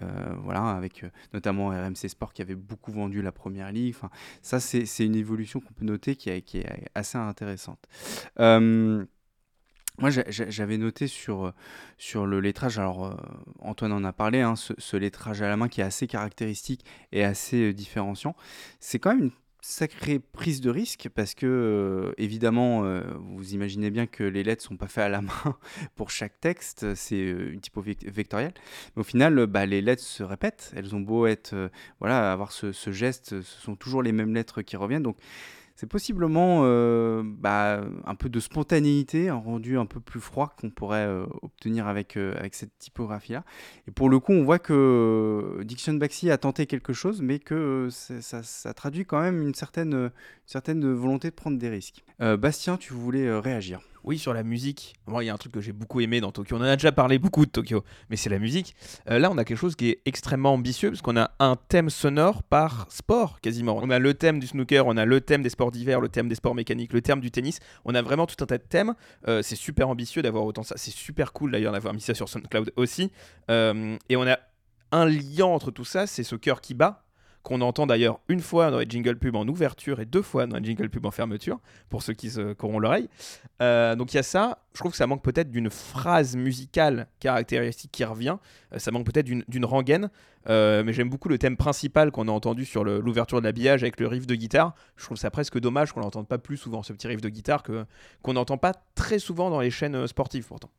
voilà, avec notamment RMC Sport qui avait beaucoup vendu la première ligue. Enfin, ça, c'est une évolution qu'on peut noter qui, est- qui est assez intéressante. Moi, j'a- j'a- j'avais noté sur, euh, sur le lettrage, alors euh, Antoine en a parlé, hein, ce, ce lettrage à la main qui est assez caractéristique et assez euh, différenciant. C'est quand même une sacrée prise de risque parce que, évidemment, vous imaginez bien que les lettres sont pas faites à la main pour chaque texte, c'est une typo vec- vectorielle. Mais au final, bah, les lettres se répètent, elles ont beau être, voilà, avoir ce, ce geste, ce sont toujours les mêmes lettres qui reviennent. Donc, c'est possiblement euh, bah, un peu de spontanéité, un rendu un peu plus froid qu'on pourrait euh, obtenir avec, euh, avec cette typographie-là. Et pour le coup, on voit que Diction Baxi a tenté quelque chose, mais que ça, traduit quand même une certaine, une certaine volonté de prendre des risques. Bastien, tu voulais réagir Oui, sur la musique. Moi, il y a un truc que j'ai beaucoup aimé dans Tokyo. On en a déjà parlé beaucoup de Tokyo, mais c'est la musique. Euh, là, on a quelque chose qui est extrêmement ambitieux parce qu'on a un thème sonore par sport quasiment. On a le thème du snooker, on a le thème des sports d'hiver, le thème des sports mécaniques, le thème du tennis. On a vraiment tout un tas de thèmes. Euh, c'est super ambitieux d'avoir autant ça. C'est super cool d'ailleurs d'avoir mis ça sur SoundCloud aussi. Euh, et on a un lien entre tout ça, c'est ce cœur qui bat qu'on entend d'ailleurs une fois dans les jingle pub en ouverture et deux fois dans les jingle pub en fermeture, pour ceux qui, se, auront l'oreille. Euh, donc il y a ça, je trouve que ça manque peut-être d'une phrase musicale caractéristique qui revient, Euh, ça manque peut-être d'une, rengaine, Euh, mais j'aime beaucoup le thème principal qu'on a entendu sur l'ouverture de l'habillage avec le riff de guitare. Je trouve ça presque dommage qu'on l'entende pas plus souvent, ce petit riff de guitare, que, qu'on n'entend pas très souvent dans les chaînes sportives pourtant.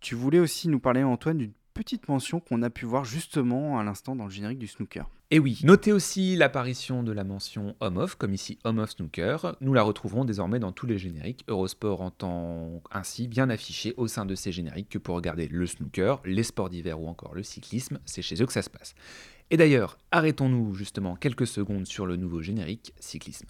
Tu voulais aussi nous parler, Antoine, d'une petite mention qu'on a pu voir justement à l'instant dans le générique du snooker. Et oui, notez aussi l'apparition de la mention Home-Off, comme ici Home-Off Snooker. Nous la retrouverons désormais dans tous les génériques. Eurosport entend ainsi bien affiché au sein de ces génériques que pour regarder le snooker, les sports d'hiver ou encore le cyclisme, c'est chez eux que ça se passe. Et d'ailleurs, arrêtons-nous justement quelques secondes sur le nouveau générique cyclisme.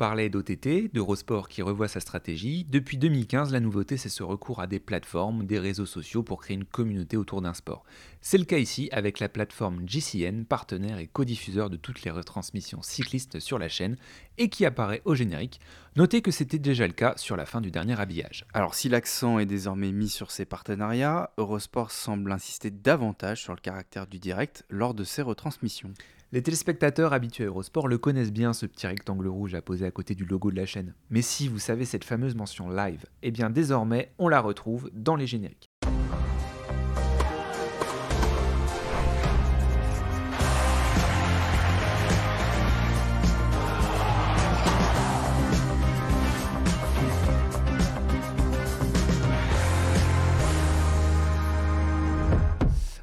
Parlait d'OTT, d'Eurosport qui revoit sa stratégie. Depuis 2015, la nouveauté, c'est ce recours à des plateformes, des réseaux sociaux pour créer une communauté autour d'un sport. C'est le cas ici avec la plateforme GCN, partenaire et codiffuseur de toutes les retransmissions cyclistes sur la chaîne et qui apparaît au générique. Notez que c'était déjà le cas sur la fin du dernier habillage. Alors si l'accent est désormais mis sur ces partenariats, Eurosport semble insister davantage sur le caractère du direct lors de ses retransmissions. Les téléspectateurs habitués à Eurosport le connaissent bien, ce petit rectangle rouge à poser à côté du logo de la chaîne. Mais si vous savez cette fameuse mention live, eh bien désormais on la retrouve dans les génériques.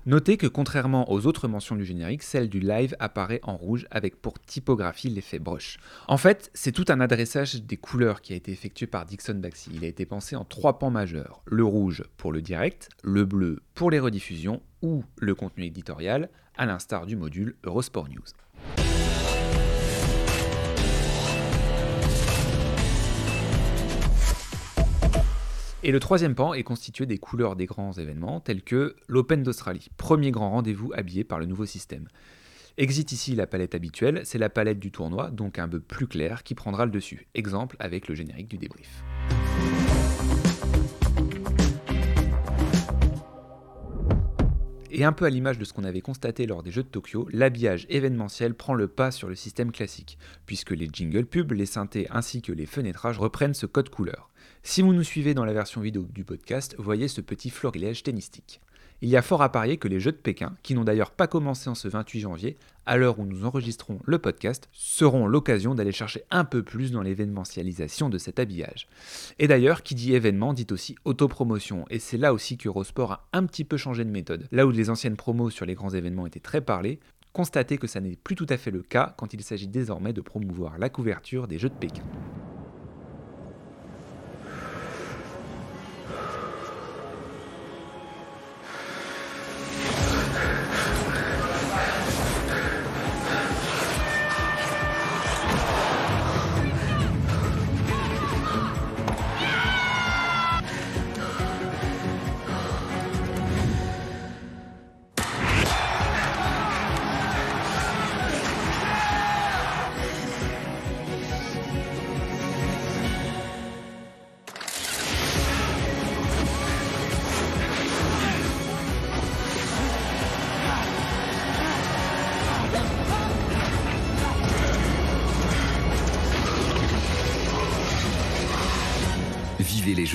Notez que contrairement aux autres mentions du générique, celle du live apparaît en rouge avec pour typographie l'effet brush. En fait, c'est tout un adressage des couleurs qui a été effectué par Dixon Baxi. Il a été pensé en trois pans majeurs. Le rouge pour le direct, le bleu pour les rediffusions ou le contenu éditorial, à l'instar du module Eurosport News. Et le troisième pan est constitué des couleurs des grands événements tels que l'Open d'Australie, premier grand rendez-vous habillé par le nouveau système. Exit ici la palette habituelle, c'est la palette du tournoi, donc un peu plus clair, qui prendra le dessus. Exemple avec le générique du débrief. Et un peu à l'image de ce qu'on avait constaté lors des Jeux de Tokyo, l'habillage événementiel prend le pas sur le système classique, puisque les jingles pubs, les synthés ainsi que les fenêtrages reprennent ce code couleur. Si vous nous suivez dans la version vidéo du podcast, voyez ce petit florilège tennistique. Il y a fort à parier que les Jeux de Pékin, qui n'ont d'ailleurs pas commencé en ce 28 janvier, à l'heure où nous enregistrons le podcast, seront l'occasion d'aller chercher un peu plus dans l'événementialisation de cet habillage. Et d'ailleurs, qui dit événement dit aussi autopromotion, et c'est là aussi que Eurosport a un petit peu changé de méthode. Là où les anciennes promos sur les grands événements étaient très parlées, constatez que ça n'est plus tout à fait le cas quand il s'agit désormais de promouvoir la couverture des Jeux de Pékin.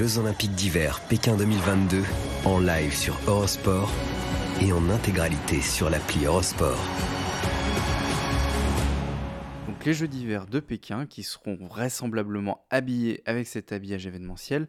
Jeux Olympiques d'hiver Pékin 2022 en live sur Eurosport et en intégralité sur l'appli Eurosport. Donc les Jeux d'hiver de Pékin qui seront vraisemblablement habillés avec cet habillage événementiel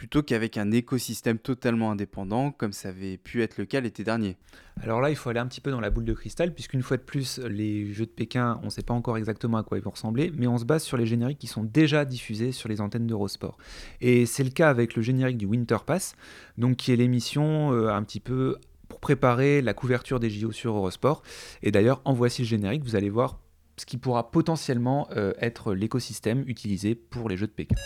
plutôt qu'avec un écosystème totalement indépendant comme ça avait pu être le cas l'été dernier. Alors là, il faut aller un petit peu dans la boule de cristal, puisqu'une fois de plus, les Jeux de Pékin, on ne sait pas encore exactement à quoi ils vont ressembler, mais on se base sur les génériques qui sont déjà diffusés sur les antennes d'Eurosport. Et c'est le cas avec le générique du Winter Pass, donc qui est l'émission euh, un petit peu pour préparer la couverture des JO sur Eurosport. Et d'ailleurs, en voici le générique, vous allez voir ce qui pourra potentiellement euh, être l'écosystème utilisé pour les Jeux de Pékin.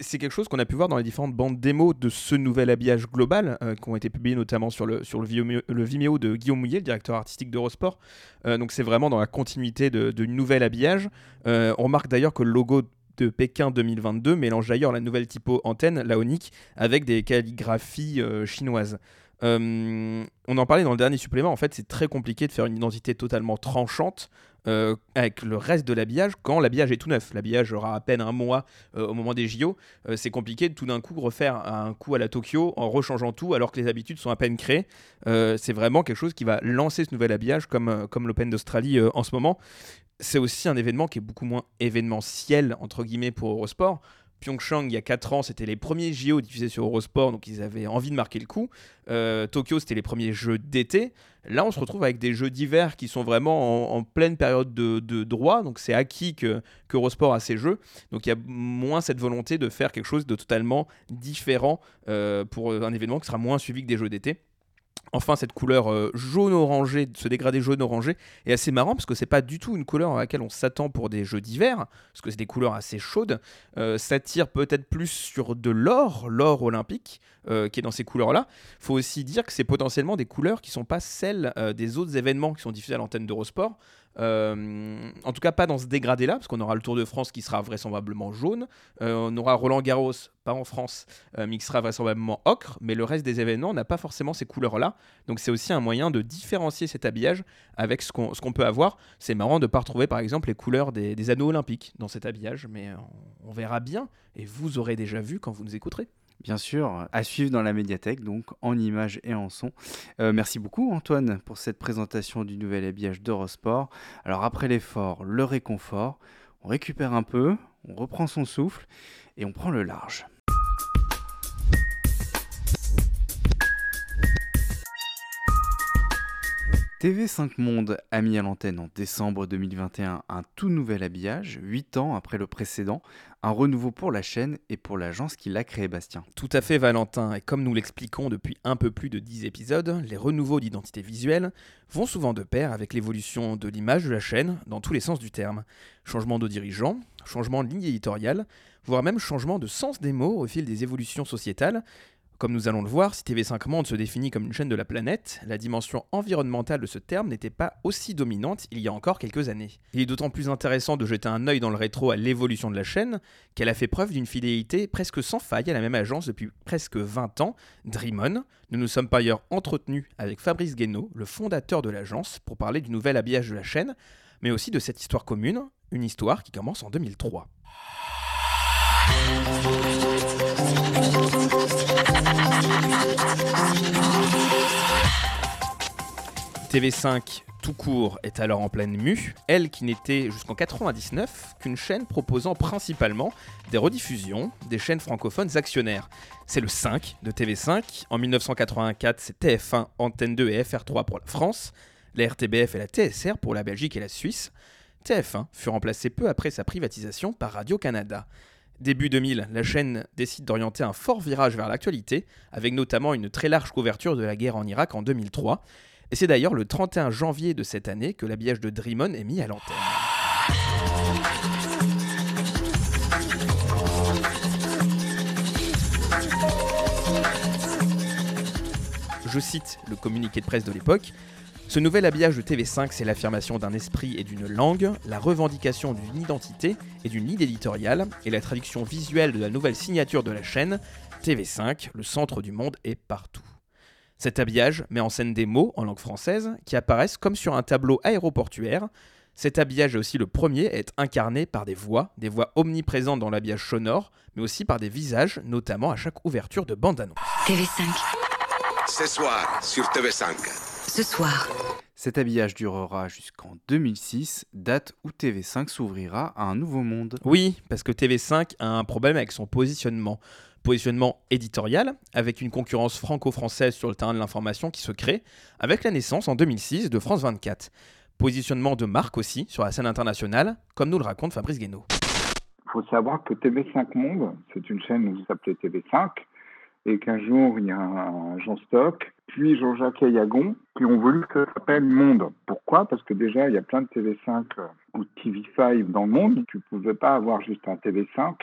C'est quelque chose qu'on a pu voir dans les différentes bandes démos de ce nouvel habillage global, euh, qui ont été publiées notamment sur le, sur le, Vimeo, de Guillaume Mouillet, le directeur artistique d'Eurosport. Euh, donc c'est vraiment dans la continuité de, de nouvel habillage. Euh, on remarque d'ailleurs que le logo de Pékin 2022 mélange d'ailleurs la nouvelle typo antenne, laonique, avec des calligraphies chinoises. on en parlait dans le dernier supplément, en fait c'est très compliqué de faire une identité totalement tranchante euh, avec le reste de l'habillage quand l'habillage est tout neuf. L'habillage aura à peine un mois euh, au moment des JO. Euh, c'est compliqué de tout d'un coup refaire un coup à la Tokyo en rechangeant tout alors que les habitudes sont à peine créées. c'est vraiment quelque chose qui va lancer ce nouvel habillage comme, comme l'Open d'Australie en ce moment. C'est aussi un événement qui est beaucoup moins événementiel entre guillemets pour Eurosport. Pyeongchang, il y a 4 ans, c'était les premiers JO diffusés sur Eurosport, donc ils avaient envie de marquer le coup. Euh, Tokyo, c'était les premiers jeux d'été. Là, on se retrouve avec des jeux d'hiver qui sont vraiment en, pleine période de, droit, donc c'est acquis que, Eurosport a ces jeux. Donc il y a moins cette volonté de faire quelque chose de totalement différent euh, pour un événement qui sera moins suivi que des jeux d'été. Enfin, cette couleur euh, jaune-orangé, ce dégradé jaune-orangé, est assez marrant parce que c'est pas du tout une couleur à laquelle on s'attend pour des jeux d'hiver, parce que c'est des couleurs assez chaudes. Euh, ça tire peut-être plus sur de l'or, l'or olympique, euh, qui est dans ces couleurs-là. Faut aussi dire que c'est potentiellement des couleurs qui sont pas celles des autres événements qui sont diffusés à l'antenne d'Eurosport. Euh, en tout cas, pas dans ce dégradé-là, parce qu'on aura le Tour de France qui sera vraisemblablement jaune. Euh, on aura Roland Garros, pas en France, euh, mais qui sera vraisemblablement ocre. Mais le reste des événements n'a pas forcément ces couleurs-là. Donc c'est aussi un moyen de différencier cet habillage avec ce qu'on peut avoir. C'est marrant de ne pas retrouver, par exemple, les couleurs des, anneaux olympiques dans cet habillage, mais on verra bien. Et vous aurez déjà vu quand vous nous écouterez bien sûr, à suivre dans la médiathèque, donc en images et en son. Euh, merci beaucoup Antoine pour cette présentation du nouvel habillage d'Eurosport. Alors après l'effort, le réconfort, on récupère un peu, on reprend son souffle et on prend le large. TV5 Monde a mis à l'antenne en décembre 2021 un tout nouvel habillage, 8 ans après le précédent, un renouveau pour la chaîne et pour l'agence qui l'a créé Bastien. Tout à fait Valentin, et comme nous l'expliquons depuis un peu plus de 10 épisodes, les renouveaux d'identité visuelle vont souvent de pair avec l'évolution de l'image de la chaîne dans tous les sens du terme. Changement de dirigeant, changement de ligne éditoriale, voire même changement de sens des mots au fil des évolutions sociétales, comme nous allons le voir, si TV5 Monde se définit comme une chaîne de la planète, la dimension environnementale de ce terme n'était pas aussi dominante il y a encore quelques années. Il est d'autant plus intéressant de jeter un œil dans le rétro à l'évolution de la chaîne qu'elle a fait preuve d'une fidélité presque sans faille à la même agence depuis presque 20 ans, Dreamon. Nous nous sommes par ailleurs entretenus avec Fabrice Guénaud, le fondateur de l'agence, pour parler du nouvel habillage de la chaîne, mais aussi de cette histoire commune, une histoire qui commence en 2003. TV5 tout court est alors en pleine mue, elle qui n'était jusqu'en 99 qu'une chaîne proposant principalement des rediffusions des chaînes francophones actionnaires. C'est le 5 de TV5, en 1984 c'est TF1, Antenne 2 et FR3 pour la France, la RTBF et la TSR pour la Belgique et la Suisse. TF1 fut remplacé peu après sa privatisation par Radio-Canada. Début 2000, la chaîne décide d'orienter un fort virage vers l'actualité, avec notamment une très large couverture de la guerre en Irak en 2003. Et c'est d'ailleurs le 31 janvier de cette année que l'habillage de Dreamon est mis à l'antenne. Je cite le communiqué de presse de l'époque. Ce nouvel habillage de TV5, c'est l'affirmation d'un esprit et d'une langue, la revendication d'une identité et d'une ligne éditoriale, et la traduction visuelle de la nouvelle signature de la chaîne, TV5, le centre du monde est partout. Cet habillage met en scène des mots en langue française qui apparaissent comme sur un tableau aéroportuaire. Cet habillage est aussi le premier à être incarné par des voix, des voix omniprésentes dans l'habillage sonore, mais aussi par des visages, notamment à chaque ouverture de bande-annonce. TV5. Ce soir, sur TV5 ce soir. Cet habillage durera jusqu'en 2006, date où TV5 s'ouvrira à un nouveau monde. Oui, parce que TV5 a un problème avec son positionnement. Positionnement éditorial, avec une concurrence franco-française sur le terrain de l'information qui se crée, avec la naissance en 2006 de France 24. Positionnement de marque aussi sur la scène internationale, comme nous le raconte Fabrice Guénaud. Il faut savoir que TV5 Monde, c'est une chaîne qui s'appelait TV5, et qu'un jour, il y a Jean Stock, puis Jean-Jacques Ayagon, qui ont voulu que ça s'appelle Monde. Pourquoi? Parce que déjà, il y a plein de TV5 ou TV5 dans le monde. Tu ne pouvais pas avoir juste un TV5.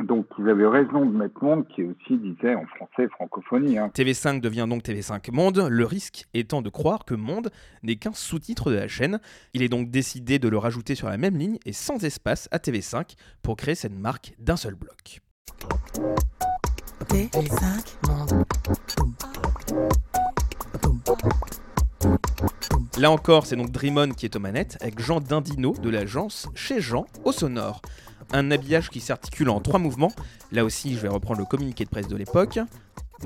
Donc ils avaient raison de mettre Monde qui aussi disait en français francophonie. Hein. TV5 devient donc TV5 Monde, le risque étant de croire que Monde n'est qu'un sous-titre de la chaîne. Il est donc décidé de le rajouter sur la même ligne et sans espace à TV5 pour créer cette marque d'un seul bloc. TV5 Monde. Là encore, c'est donc Dreamon qui est aux manettes, avec Jean Dindino de l'agence Chez Jean au sonore. Un habillage qui s'articule en trois mouvements. Là aussi, je vais reprendre le communiqué de presse de l'époque.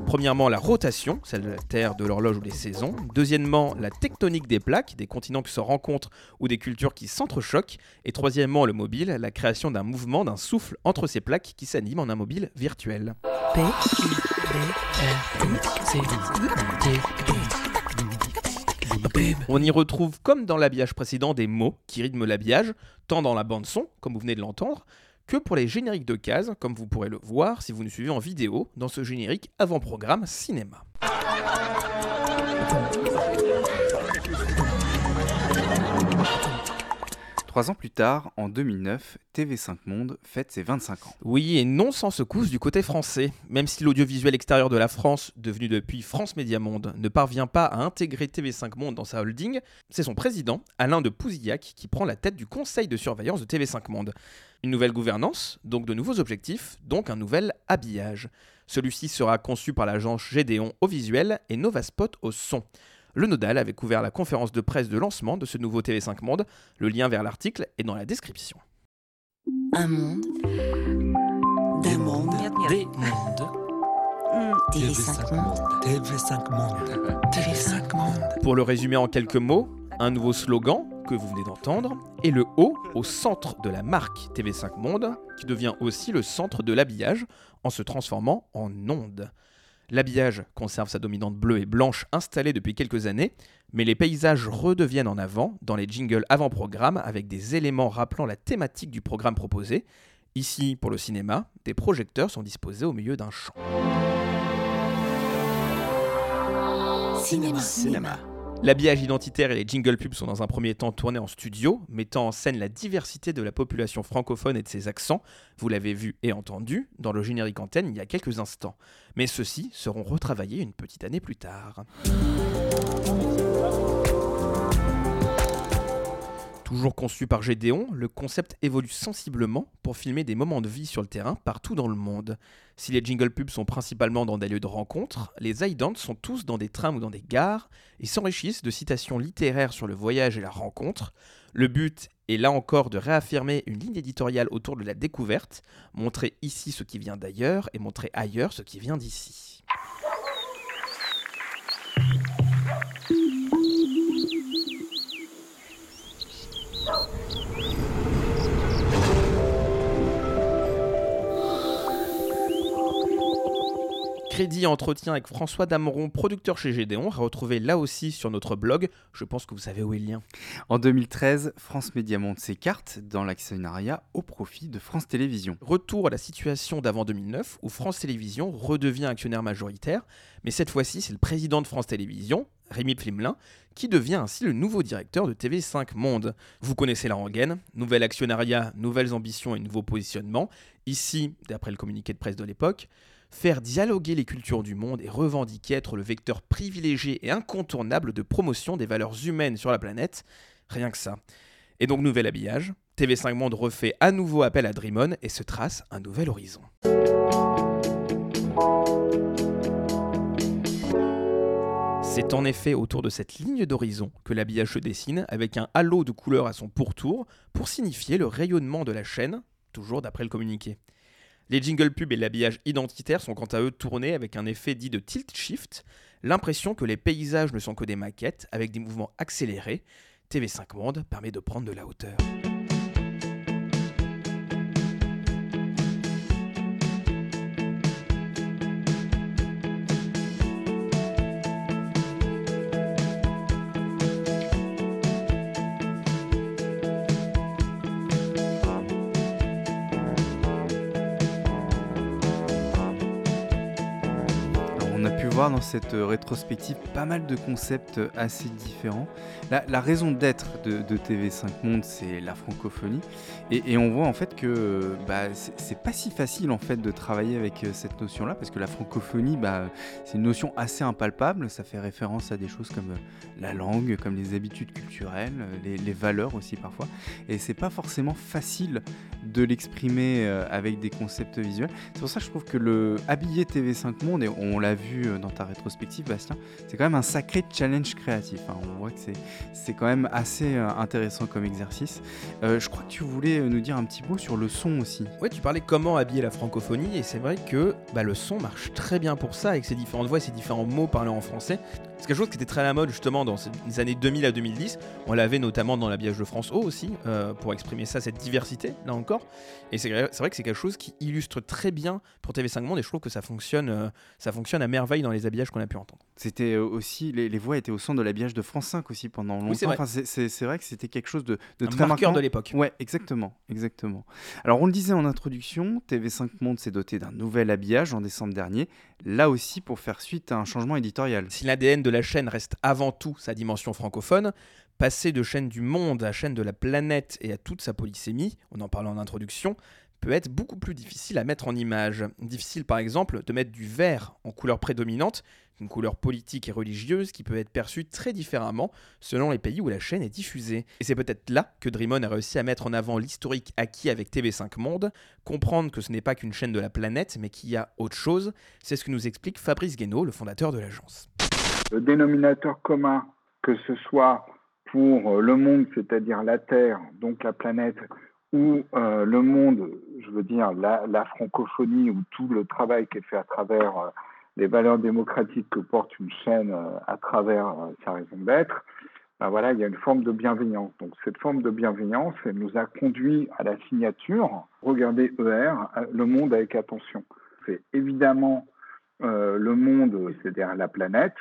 Premièrement, la rotation, celle de la Terre, de l'horloge ou des saisons. Deuxièmement, la tectonique des plaques, des continents qui se rencontrent ou des cultures qui s'entrechoquent. Et troisièmement, le mobile, la création d'un mouvement, d'un souffle entre ces plaques qui s'animent en un mobile virtuel. On y retrouve, comme dans l'habillage précédent, des mots qui rythment l'habillage, tant dans la bande-son, comme vous venez de l'entendre, que pour les génériques de cases, comme vous pourrez le voir si vous nous suivez en vidéo dans ce générique avant-programme cinéma. Trois ans plus tard, en 2009, TV5 Monde fête ses 25 ans. Oui, et non sans secousse du côté français. Même si l'audiovisuel extérieur de la France, devenu depuis France Média Monde, ne parvient pas à intégrer TV5 Monde dans sa holding, c'est son président, Alain de Pouzillac, qui prend la tête du conseil de surveillance de TV5 Monde. Une nouvelle gouvernance, donc de nouveaux objectifs, donc un nouvel habillage. Celui-ci sera conçu par l'agence Gédéon au visuel et Novaspot au son. Le Nodal avait couvert la conférence de presse de lancement de ce nouveau TV5 Monde. Le lien vers l'article est dans la description. Un monde. Des mondes. Des mondes. TV5 Monde. TV5 Monde. TV5 Monde. Pour le résumer en quelques mots, un nouveau slogan que vous venez d'entendre, et le haut au centre de la marque TV5 Monde, qui devient aussi le centre de l'habillage en se transformant en onde. L'habillage conserve sa dominante bleue et blanche installée depuis quelques années, mais les paysages redeviennent en avant dans les jingles avant-programme avec des éléments rappelant la thématique du programme proposé. Ici, pour le cinéma, des projecteurs sont disposés au milieu d'un champ. Cinéma. Cinéma. L'habillage identitaire et les jingle pubs sont dans un premier temps tournés en studio, mettant en scène la diversité de la population francophone et de ses accents. Vous l'avez vu et entendu dans le générique antenne il y a quelques instants. Mais ceux-ci seront retravaillés une petite année plus tard. Toujours conçu par Gédéon, le concept évolue sensiblement pour filmer des moments de vie sur le terrain partout dans le monde. Si les jingle pubs sont principalement dans des lieux de rencontre, les idents sont tous dans des trains ou dans des gares et s'enrichissent de citations littéraires sur le voyage et la rencontre. Le but est là encore de réaffirmer une ligne éditoriale autour de la découverte, montrer ici ce qui vient d'ailleurs et montrer ailleurs ce qui vient d'ici. Crédit entretien avec François Dameron, producteur chez Gédéon, à retrouver là aussi sur notre blog. Je pense que vous savez où est le lien. En 2013, France Média monte ses cartes dans l'actionnariat au profit de France Télévisions. Retour à la situation d'avant 2009 où France Télévisions redevient actionnaire majoritaire, mais cette fois-ci c'est le président de France Télévisions, Rémi Flimelin, qui devient ainsi le nouveau directeur de TV5 Monde. Vous connaissez la rengaine, nouvel actionnariat, nouvelles ambitions et nouveaux positionnements. Ici, d'après le communiqué de presse de l'époque, faire dialoguer les cultures du monde et revendiquer être le vecteur privilégié et incontournable de promotion des valeurs humaines sur la planète. Rien que ça. Et donc nouvel habillage, TV5 Monde refait à nouveau appel à Dreamon et se trace un nouvel horizon. C'est en effet autour de cette ligne d'horizon que l'habillage se dessine, avec un halo de couleurs à son pourtour, pour signifier le rayonnement de la chaîne, toujours d'après le communiqué. Les jingle pubs et l'habillage identitaire sont quant à eux tournés avec un effet dit de tilt shift, l'impression que les paysages ne sont que des maquettes avec des mouvements accélérés. TV5 Monde permet de prendre de la hauteur. Dans cette euh, rétrospective pas mal de concepts euh, assez différents. La, raison d'être de, de, TV5 Monde, c'est la francophonie. Et, on voit en fait que bah, c'est pas si facile en fait de travailler avec euh, cette notion-là, parce que la francophonie, bah, c'est une notion assez impalpable. Ça fait référence à des choses comme la langue, comme les habitudes culturelles, les, les valeurs aussi parfois. Et c'est pas forcément facile de l'exprimer avec des concepts visuels. C'est pour ça que je trouve que le habiller TV5 Monde, et on l'a vu dans ta rétrospective, Bastien, c'est quand même un sacré challenge créatif. Hein. On voit que c'est quand même assez intéressant comme exercice. Euh, je crois que tu voulais nous dire un petit mot sur le son aussi. Oui, tu parlais comment habiller la francophonie, et c'est vrai que bah, le son marche très bien pour ça, avec ses différentes voix ses différents mots parlés en français. C'est quelque chose qui était très à la mode justement dans les années 2000 à 2010. On l'avait notamment dans l'habillage de France O aussi, euh, pour exprimer ça, cette diversité, là encore. Et c'est vrai que c'est quelque chose qui illustre très bien pour TV5 Monde, et je trouve que ça fonctionne, euh, ça fonctionne à merveille dans les habillages qu'on a pu entendre. C'était euh, aussi, les, les, voix étaient au centre de l'habillage de France 5 aussi pendant longtemps. Oui, c'est, vrai. Enfin, c'est, c'est, vrai que c'était quelque chose de, de Un très marqueur marquant. de l'époque. Ouais, exactement, exactement. Alors on le disait en introduction, TV5 Monde s'est doté d'un nouvel habillage en décembre dernier, là aussi pour faire suite à un changement éditorial. Si l'ADN de la chaîne reste avant tout sa dimension francophone, passer de chaîne du monde à chaîne de la planète et à toute sa polysémie, on en parlait en introduction, peut être beaucoup plus difficile à mettre en image. Difficile par exemple de mettre du vert en couleur prédominante, une couleur politique et religieuse qui peut être perçue très différemment selon les pays où la chaîne est diffusée. Et c'est peut-être là que Dreamon a réussi à mettre en avant l'historique acquis avec TV5 Monde, comprendre que ce n'est pas qu'une chaîne de la planète, mais qu'il y a autre chose. C'est ce que nous explique Fabrice Guénaud, le fondateur de l'agence. Le dénominateur commun, que ce soit pour le monde, c'est-à-dire la Terre, donc la planète, ou euh, le monde, je veux dire la, francophonie, ou tout le travail qui est fait à travers euh, les valeurs démocratiques que porte une chaîne euh, à travers sa raison d'être, ben voilà, il y a une forme de bienveillance. Donc cette forme de bienveillance, elle nous a conduit à la signature. Regardez ER, le monde avec attention. C'est évidemment le monde, c'est-à-dire la planète,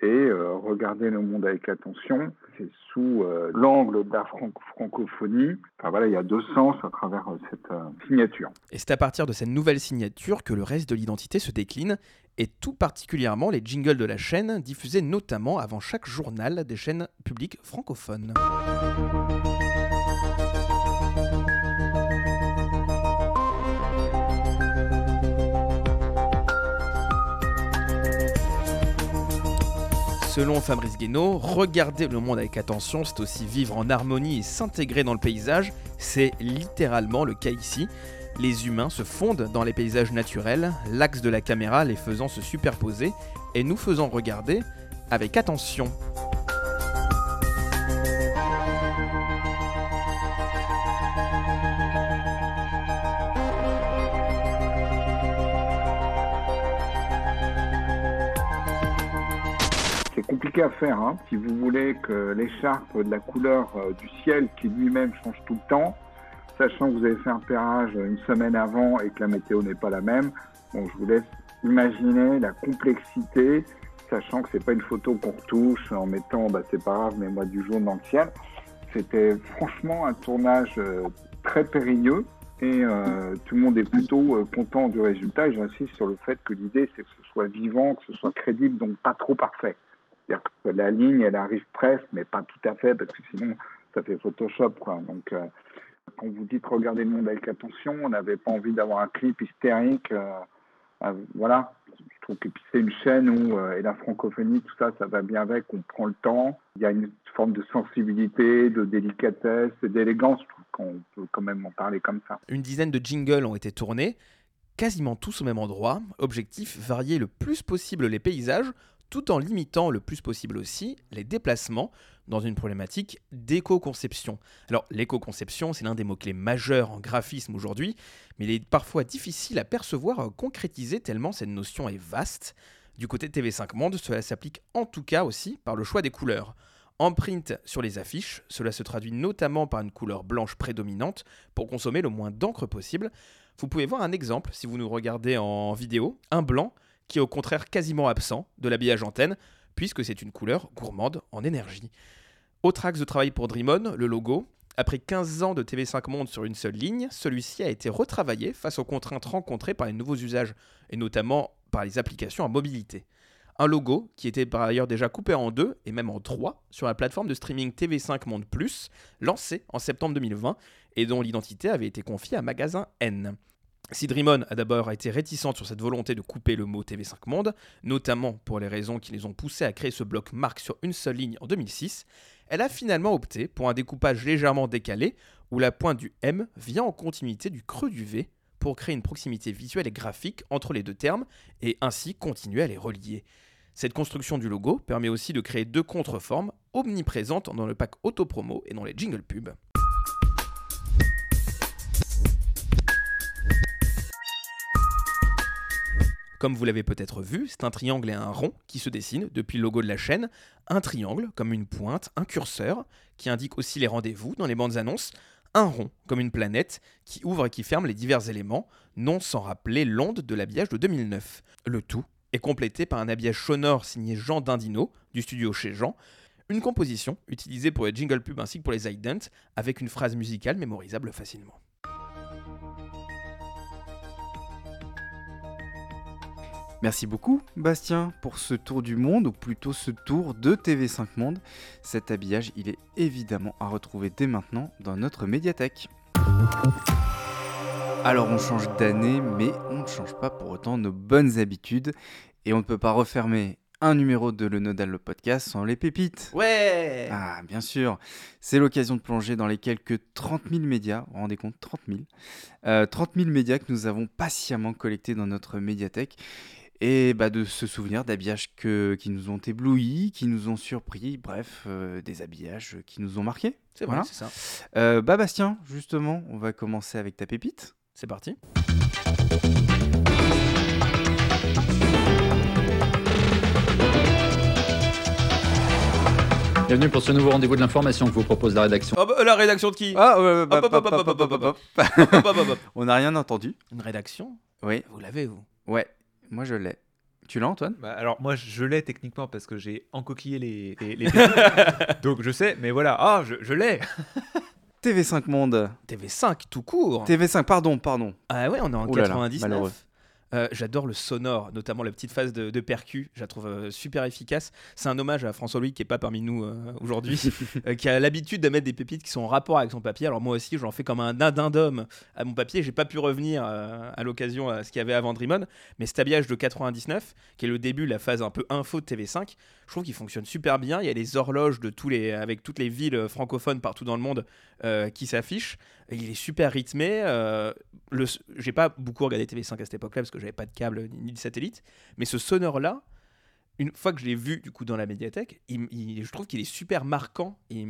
et euh, regarder le monde avec attention. C'est sous euh, l'angle de la franc francophonie. Enfin voilà, il y a deux sens à travers euh, cette signature. Et c'est à partir de cette nouvelle signature que le reste de l'identité se décline, et tout particulièrement les jingles de la chaîne, diffusés notamment avant chaque journal des chaînes publiques francophones. Selon Fabrice Guénaud, regarder le monde avec attention, c'est aussi vivre en harmonie et s'intégrer dans le paysage. C'est littéralement le cas ici. Les humains se fondent dans les paysages naturels, l'axe de la caméra les faisant se superposer et nous faisant regarder avec attention. Compliqué à faire. Hein. Si vous voulez que l'écharpe de la couleur euh, du ciel qui lui-même change tout le temps, sachant que vous avez fait un pérage une semaine avant et que la météo n'est pas la même, bon, je vous laisse imaginer la complexité, sachant que c'est pas une photo qu'on retouche en mettant, bah, c'est pas grave, mais moi du jaune dans le ciel. C'était franchement un tournage euh, très périlleux et euh, tout le monde est plutôt euh, content du résultat. J'insiste sur le fait que l'idée, c'est que ce soit vivant, que ce soit crédible, donc pas trop parfait. C'est-à-dire que la ligne, elle arrive presque, mais pas tout à fait, parce que sinon, ça fait Photoshop. Quoi. Donc, euh, quand vous dites regarder le monde avec attention, on n'avait pas envie d'avoir un clip hystérique. Euh, euh, voilà. Je trouve que c'est une chaîne où, et la francophonie, tout ça, ça va bien avec, on prend le temps. Il y a une forme de sensibilité, de délicatesse et d'élégance. Je trouve qu'on peut quand même en parler comme ça. Une dizaine de jingles ont été tournés, quasiment tous au même endroit. Objectif, varier le plus possible les paysages tout en limitant le plus possible aussi les déplacements dans une problématique d'éco-conception. Alors l'éco-conception, c'est l'un des mots-clés majeurs en graphisme aujourd'hui, mais il est parfois difficile à percevoir, concrétiser tellement cette notion est vaste. Du côté de TV5 Monde, cela s'applique en tout cas aussi par le choix des couleurs. En print sur les affiches, cela se traduit notamment par une couleur blanche prédominante pour consommer le moins d'encre possible. Vous pouvez voir un exemple si vous nous regardez en vidéo, un blanc qui est au contraire quasiment absent de l'habillage antenne, puisque c'est une couleur gourmande en énergie. Autre axe de travail pour Dreamon, le logo. Après 15 ans de TV5 Monde sur une seule ligne, celui-ci a été retravaillé face aux contraintes rencontrées par les nouveaux usages, et notamment par les applications à mobilité. Un logo qui était par ailleurs déjà coupé en deux et même en trois sur la plateforme de streaming TV5 Monde Plus, lancée en septembre 2020 et dont l'identité avait été confiée à Magasin N. Si Drimon a d'abord été réticente sur cette volonté de couper le mot TV5 Monde, notamment pour les raisons qui les ont poussés à créer ce bloc marque sur une seule ligne en 2006, elle a finalement opté pour un découpage légèrement décalé où la pointe du M vient en continuité du creux du V pour créer une proximité visuelle et graphique entre les deux termes et ainsi continuer à les relier. Cette construction du logo permet aussi de créer deux contreformes omniprésentes dans le pack autopromo et dans les jingle pubs. Comme vous l'avez peut-être vu, c'est un triangle et un rond qui se dessinent depuis le logo de la chaîne. Un triangle comme une pointe, un curseur qui indique aussi les rendez-vous dans les bandes annonces. Un rond comme une planète qui ouvre et qui ferme les divers éléments, non sans rappeler l'onde de l'habillage de 2009. Le tout est complété par un habillage sonore signé Jean Dindino du studio chez Jean. Une composition utilisée pour les jingle pubs ainsi que pour les idents avec une phrase musicale mémorisable facilement. Merci beaucoup, Bastien, pour ce tour du monde, ou plutôt ce tour de TV5 Monde. Cet habillage, il est évidemment à retrouver dès maintenant dans notre médiathèque. Alors on change d'année, mais on ne change pas pour autant nos bonnes habitudes, et on ne peut pas refermer un numéro de Le Nodal le podcast sans les pépites. Ouais Ah, bien sûr. C'est l'occasion de plonger dans les quelques 30 000 médias, vous vous rendez compte 30 000 euh, 30 000 médias que nous avons patiemment collectés dans notre médiathèque et bah, de se souvenir d'habillages que, qui nous ont éblouis, qui nous ont surpris, bref, euh, des habillages qui nous ont marqués. C'est vrai, c'est ça. Euh, bah Bastien, justement, on va commencer avec ta pépite. C'est parti. Bienvenue pour ce nouveau rendez-vous de l'information que vous propose la rédaction. Ah, bah, euh, la rédaction de qui? On n'a rien entendu. Une rédaction? Oui. Vous l'avez, vous? Ouais moi je l'ai. Tu l'as, Antoine? Bah, alors moi je l'ai techniquement parce que j'ai encoquillé les, les, les pépites. donc je sais mais voilà ah je, je l'ai TV5 Monde. TV5 tout court. TV5, pardon, pardon. Ah ouais, on est en Ouh là là, 99. malheureux. Euh, J'adore le sonore, notamment la petite phase de, de percu, je la trouve euh, super efficace. C'est un hommage à François Louis qui est pas parmi nous euh, aujourd'hui, qui a l'habitude de mettre des pépites qui sont en rapport avec son papier. Alors moi aussi, j'en fais comme un addendum à mon papier. J'ai pas pu revenir à l'occasion à ce qu'il y avait avant Drimon, mais cet habillage de 99, qui est le début, la phase un peu info de TV5, je trouve qu'il fonctionne super bien. Il y a les horloges de tous les, avec toutes les villes francophones partout dans le monde qui s'affichent. Il est super rythmé. euh, le, j'ai pas beaucoup regardé TV5 à cette époque-là parce que j'avais pas de câble ni de satellite. Mais ce sonore-là, une fois que je l'ai vu du coup dans la médiathèque, il- il- je trouve qu'il est super marquant et, et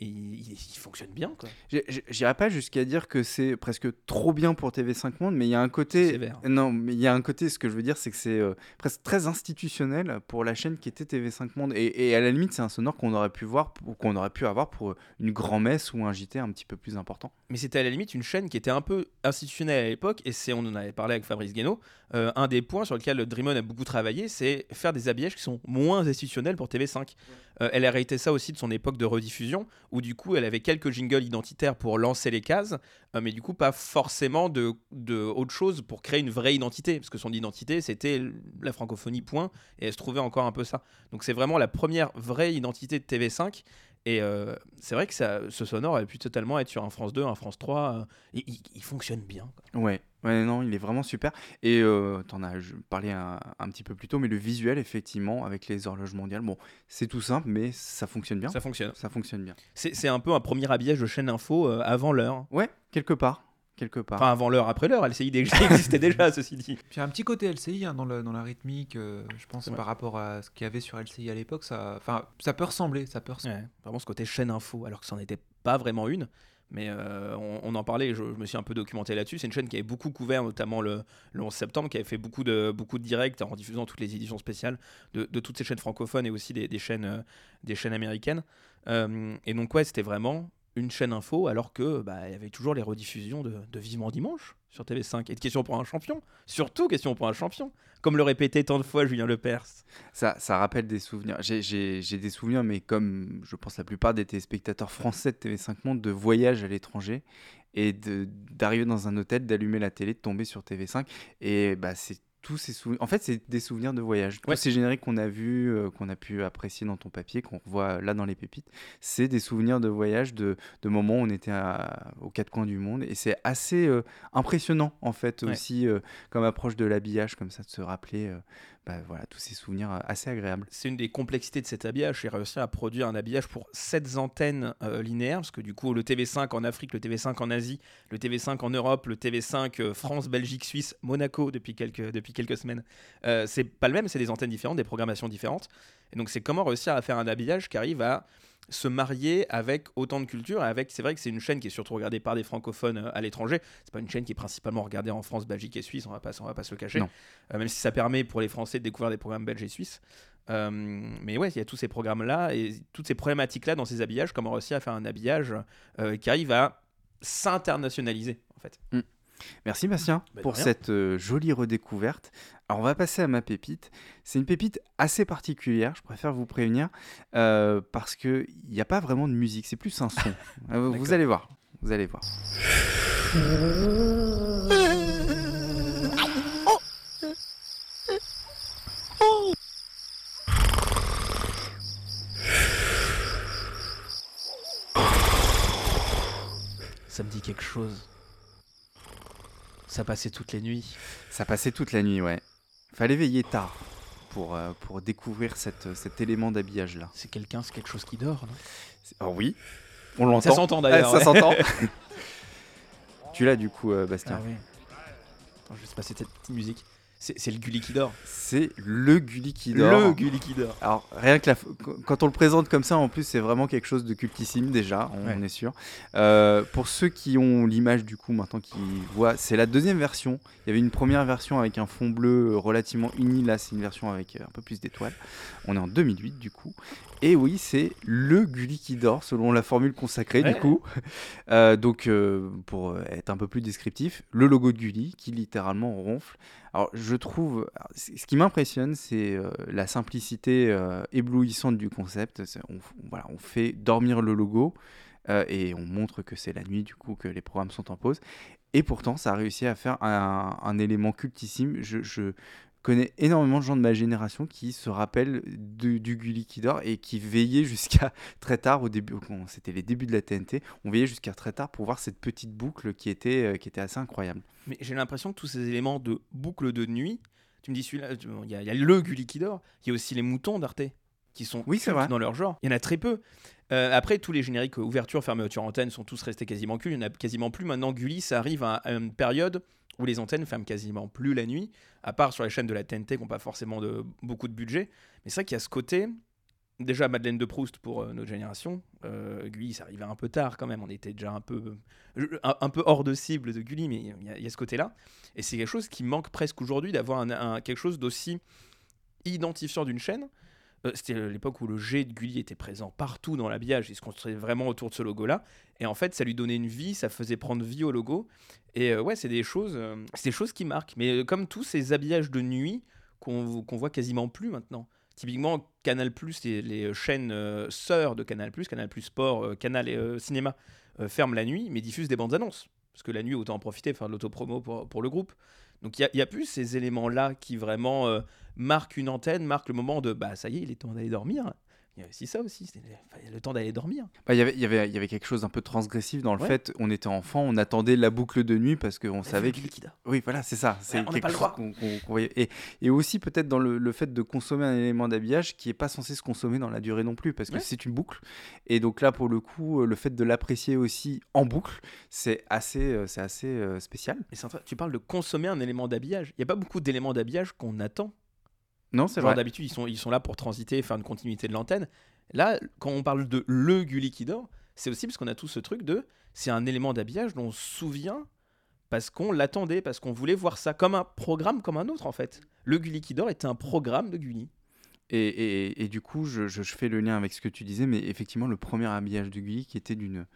il, il fonctionne bien. J'ai- J'irai pas jusqu'à dire que c'est presque trop bien pour TV5 Monde, mais il y a un côté. Non, mais il y a un côté, ce que je veux dire, c'est que c'est euh, presque très institutionnel pour la chaîne qui était TV5 Monde. Et, et à la limite, c'est un sonore qu'on aurait pu voir, ou qu'on aurait pu avoir pour une grand-messe ou un JT un petit peu plus important. Mais c'était à la limite une chaîne qui était un peu institutionnelle à l'époque, et c'est, on en avait parlé avec Fabrice Guénaud, euh, un des points sur lequel Dreamon a beaucoup travaillé, c'est faire des habillages qui sont moins institutionnels pour TV5. Euh, elle a ça aussi de son époque de rediffusion, où du coup elle avait quelques jingles identitaires pour lancer les cases, euh, mais du coup pas forcément de, de autre chose pour créer une vraie identité, parce que son identité c'était la francophonie point, et elle se trouvait encore un peu ça. Donc c'est vraiment la première vraie identité de TV5. Et euh, c'est vrai que ça, ce sonore aurait pu totalement être sur un France 2, un France 3. euh, il, il- il fonctionne bien. quoi. Ouais, ouais, non, il est vraiment super. Et euh, t'en as je- parlé un, un petit peu plus tôt, mais le visuel, effectivement, avec les horloges mondiales, bon, c'est tout simple, mais ça fonctionne bien. Ça fonctionne. Ça fonctionne bien. C'est c'est un peu un premier habillage de chaîne info euh, avant l'heure. Ouais, quelque part. Quelque part. Enfin, avant l'heure, après l'heure. LCI existait déjà, ceci dit. Puis il y a un petit côté LCI hein, dans, le, dans la rythmique, euh, je pense par rapport à ce qu'il y avait sur LCI à l'époque, ça, enfin, ça peut ressembler, ça peut ressembler. Ouais, vraiment ce côté chaîne info, alors que c'en était pas vraiment une. Mais euh, on, en parlait, je, me suis un peu documenté là-dessus. C'est une chaîne qui avait beaucoup couvert, notamment le, le 11 septembre, qui avait fait beaucoup de, beaucoup directs en diffusant toutes les éditions spéciales de, toutes ces chaînes francophones et aussi des, euh, chaînes américaines. Euh, et donc, ouais, c'était vraiment une chaîne info, alors que bah, il y avait toujours les rediffusions de, de Vivement Dimanche sur TV5 et de Question pour un champion. Surtout Question pour un champion, comme le répétait tant de fois Julien Lepers. Ça, ça rappelle des souvenirs. J'ai- des souvenirs, mais comme je pense la plupart des téléspectateurs français de TV5 Monde, de voyages à l'étranger et d'arriver dans un hôtel, d'allumer la télé, de tomber sur TV5. Et bah, c'est tous ces souvenirs. En fait, c'est des souvenirs de voyage. Tous ces génériques qu'on a vus, euh, qu'on a pu apprécier dans ton papier, qu'on revoit là dans les pépites, c'est des souvenirs de voyage, de, de moments où on était à- aux quatre coins du monde. Et c'est assez euh, impressionnant, en fait, Ouais. aussi, euh, comme approche de l'habillage, comme ça, de se rappeler euh, bah, voilà, tous ces souvenirs euh, assez agréables. C'est une des complexités de cet habillage, c'est réussir à produire un habillage pour 7 antennes euh, linéaires, parce que du coup le TV5 en Afrique, le TV5 en Asie, le TV5 en Europe, le TV5 euh, France, Belgique, Suisse, Monaco depuis quelques, depuis quelques semaines, c'est pas le même, c'est des antennes différentes, des programmations différentes. Et donc c'est comment réussir à faire un habillage qui arrive à se marier avec autant de cultures et avec c'est vrai que c'est une chaîne qui est surtout regardée par des francophones euh, à l'étranger c'est pas une chaîne qui est principalement regardée en France Belgique et Suisse on va pas on va pas se le cacher. Euh, même si ça permet pour les Français de découvrir des programmes belges et suisses euh, mais ouais, il y a tous ces programmes-là et toutes ces problématiques-là dans ces habillages, comment réussir à faire un habillage euh, qui arrive à s'internationaliser, en fait. Merci Bastien Bah, pour rien. cette euh, jolie redécouverte. Alors on va passer à ma pépite. C'est une pépite assez particulière, je préfère vous prévenir, euh, parce qu'il n'y a pas vraiment de musique, c'est plus un son. Euh, vous allez voir, vous allez voir. Ça me dit quelque chose. Ça passait toutes les nuits. Ça passait toute la nuit, ouais. Fallait veiller tard pour, euh, pour découvrir cette, cet élément d'habillage-là. C'est quelqu'un, c'est quelque chose qui dort, non? Oh oui, on l'entend. Ça s'entend, d'ailleurs, Ah, ça ouais. s'entend. tu l'as du coup, euh, Bastien. Ah oui. Attends, je vais se passer cette petite musique. C'est le Gulli qui dort. C'est le Gulli qui dort. Le Gulli qui dort. Alors, rien que la quand on le présente comme ça, en plus, c'est vraiment quelque chose de cultissime déjà, on, Ouais. on est sûr. Euh, pour ceux qui ont l'image du coup maintenant, qui voient, c'est la deuxième version. Il y avait une première version avec un fond bleu euh, relativement uni. Là, c'est une version avec euh, un peu plus d'étoiles. On est en 2008 du coup. Et oui, c'est le Gulli qui dort selon la formule consacrée Ouais. du coup. Euh, donc, euh, pour euh, être un peu plus descriptif, le logo de Gulli qui littéralement ronfle. Alors, je trouve, ce qui m'impressionne, c'est euh, la simplicité éblouissante du concept. On, f- voilà, on fait dormir le logo et on montre que c'est la nuit, du coup, que les programmes sont en pause. Et pourtant, ça a réussi à faire un, un élément cultissime. Je, je connais énormément de gens de ma génération qui se rappellent du, du Gulli qui dort et qui veillaient jusqu'à très tard, au début, quand c'était les débuts de la TNT, on veillait jusqu'à très tard pour voir cette petite boucle qui était, euh, qui était assez incroyable. Mais j'ai l'impression que tous ces éléments de boucle de nuit, tu me dis celui-là, il y, a- y le Gulli qui dort, il y a aussi les moutons d'Arte qui sont Oui, vrai. dans leur genre. Il y en a très peu. Euh, après, tous les génériques ouverture, fermeture, antenne sont tous restés quasiment cultes. Il n'y en a quasiment plus. Maintenant, Gulli, ça arrive à, à une période où les antennes ferment quasiment plus la nuit, à part sur les chaînes de la TNT qui n'ont pas forcément de, beaucoup de budget. Mais c'est vrai qu'il y a ce côté. Déjà, Madeleine de Proust pour euh, notre génération. Euh, ça arrivait un peu tard quand même. On était déjà un peu, un, peu hors de cible de Gulli, mais il y a- ce côté-là. Et c'est quelque chose qui manque presque aujourd'hui d'avoir un- quelque chose d'aussi identifiant d'une chaîne. Euh, C'était l'époque où le G de Gulli était présent partout dans l'habillage. Il se construisait vraiment autour de ce logo-là. Et en fait, ça lui donnait une vie, ça faisait prendre vie au logo. Et euh, ouais, c'est des choses, euh, c'est des choses qui marquent. Mais comme tous ces habillages de nuit qu'on voit quasiment plus maintenant. Typiquement, Canal+, les, les chaînes sœurs de Canal+, Canal+, Sport, Canal et Cinéma, ferment la nuit, mais diffusent des bandes annonces. Parce que la nuit, autant en profiter, faire de l'autopromo pour, pour le groupe. Donc il n'y a, plus ces éléments-là qui vraiment euh, marquent une antenne, marquent le moment de bah ça y est, il est temps d'aller dormir. Il y a aussi ça aussi, le temps d'aller dormir. Bah, il y avait- y avait- y avait quelque chose d'un peu transgressif dans le Ouais. fait, on était enfant, on attendait la boucle de nuit parce qu'on savait que... Oui, voilà, c'est ça. C'est quelque chose qu'on voyait. Et, et aussi peut-être dans le, le fait de consommer un élément d'habillage qui n'est pas censé se consommer dans la durée non plus parce que Ouais. c'est une boucle. Et donc là, pour le coup, euh, le fait de l'apprécier aussi en boucle, c'est assez, euh, c'est assez euh, spécial. Et tu parles de consommer un élément d'habillage. Il n'y a pas beaucoup d'éléments d'habillage qu'on attend. Non, c'est Genre vrai. d'habitude, ils sont, ils sont là pour transiter, faire une continuité de l'antenne. Là, quand on parle de le Gulli qui dort, c'est aussi parce qu'on a tout ce truc de c'est un élément d'habillage dont on se souvient parce qu'on l'attendait, parce qu'on voulait voir ça comme un programme comme un autre en fait. Le Gulli qui dort était un programme de Gulli. Et, et- et du coup, je, je- je fais le lien avec ce que tu disais, mais effectivement, le premier habillage de Gulli qui était d'une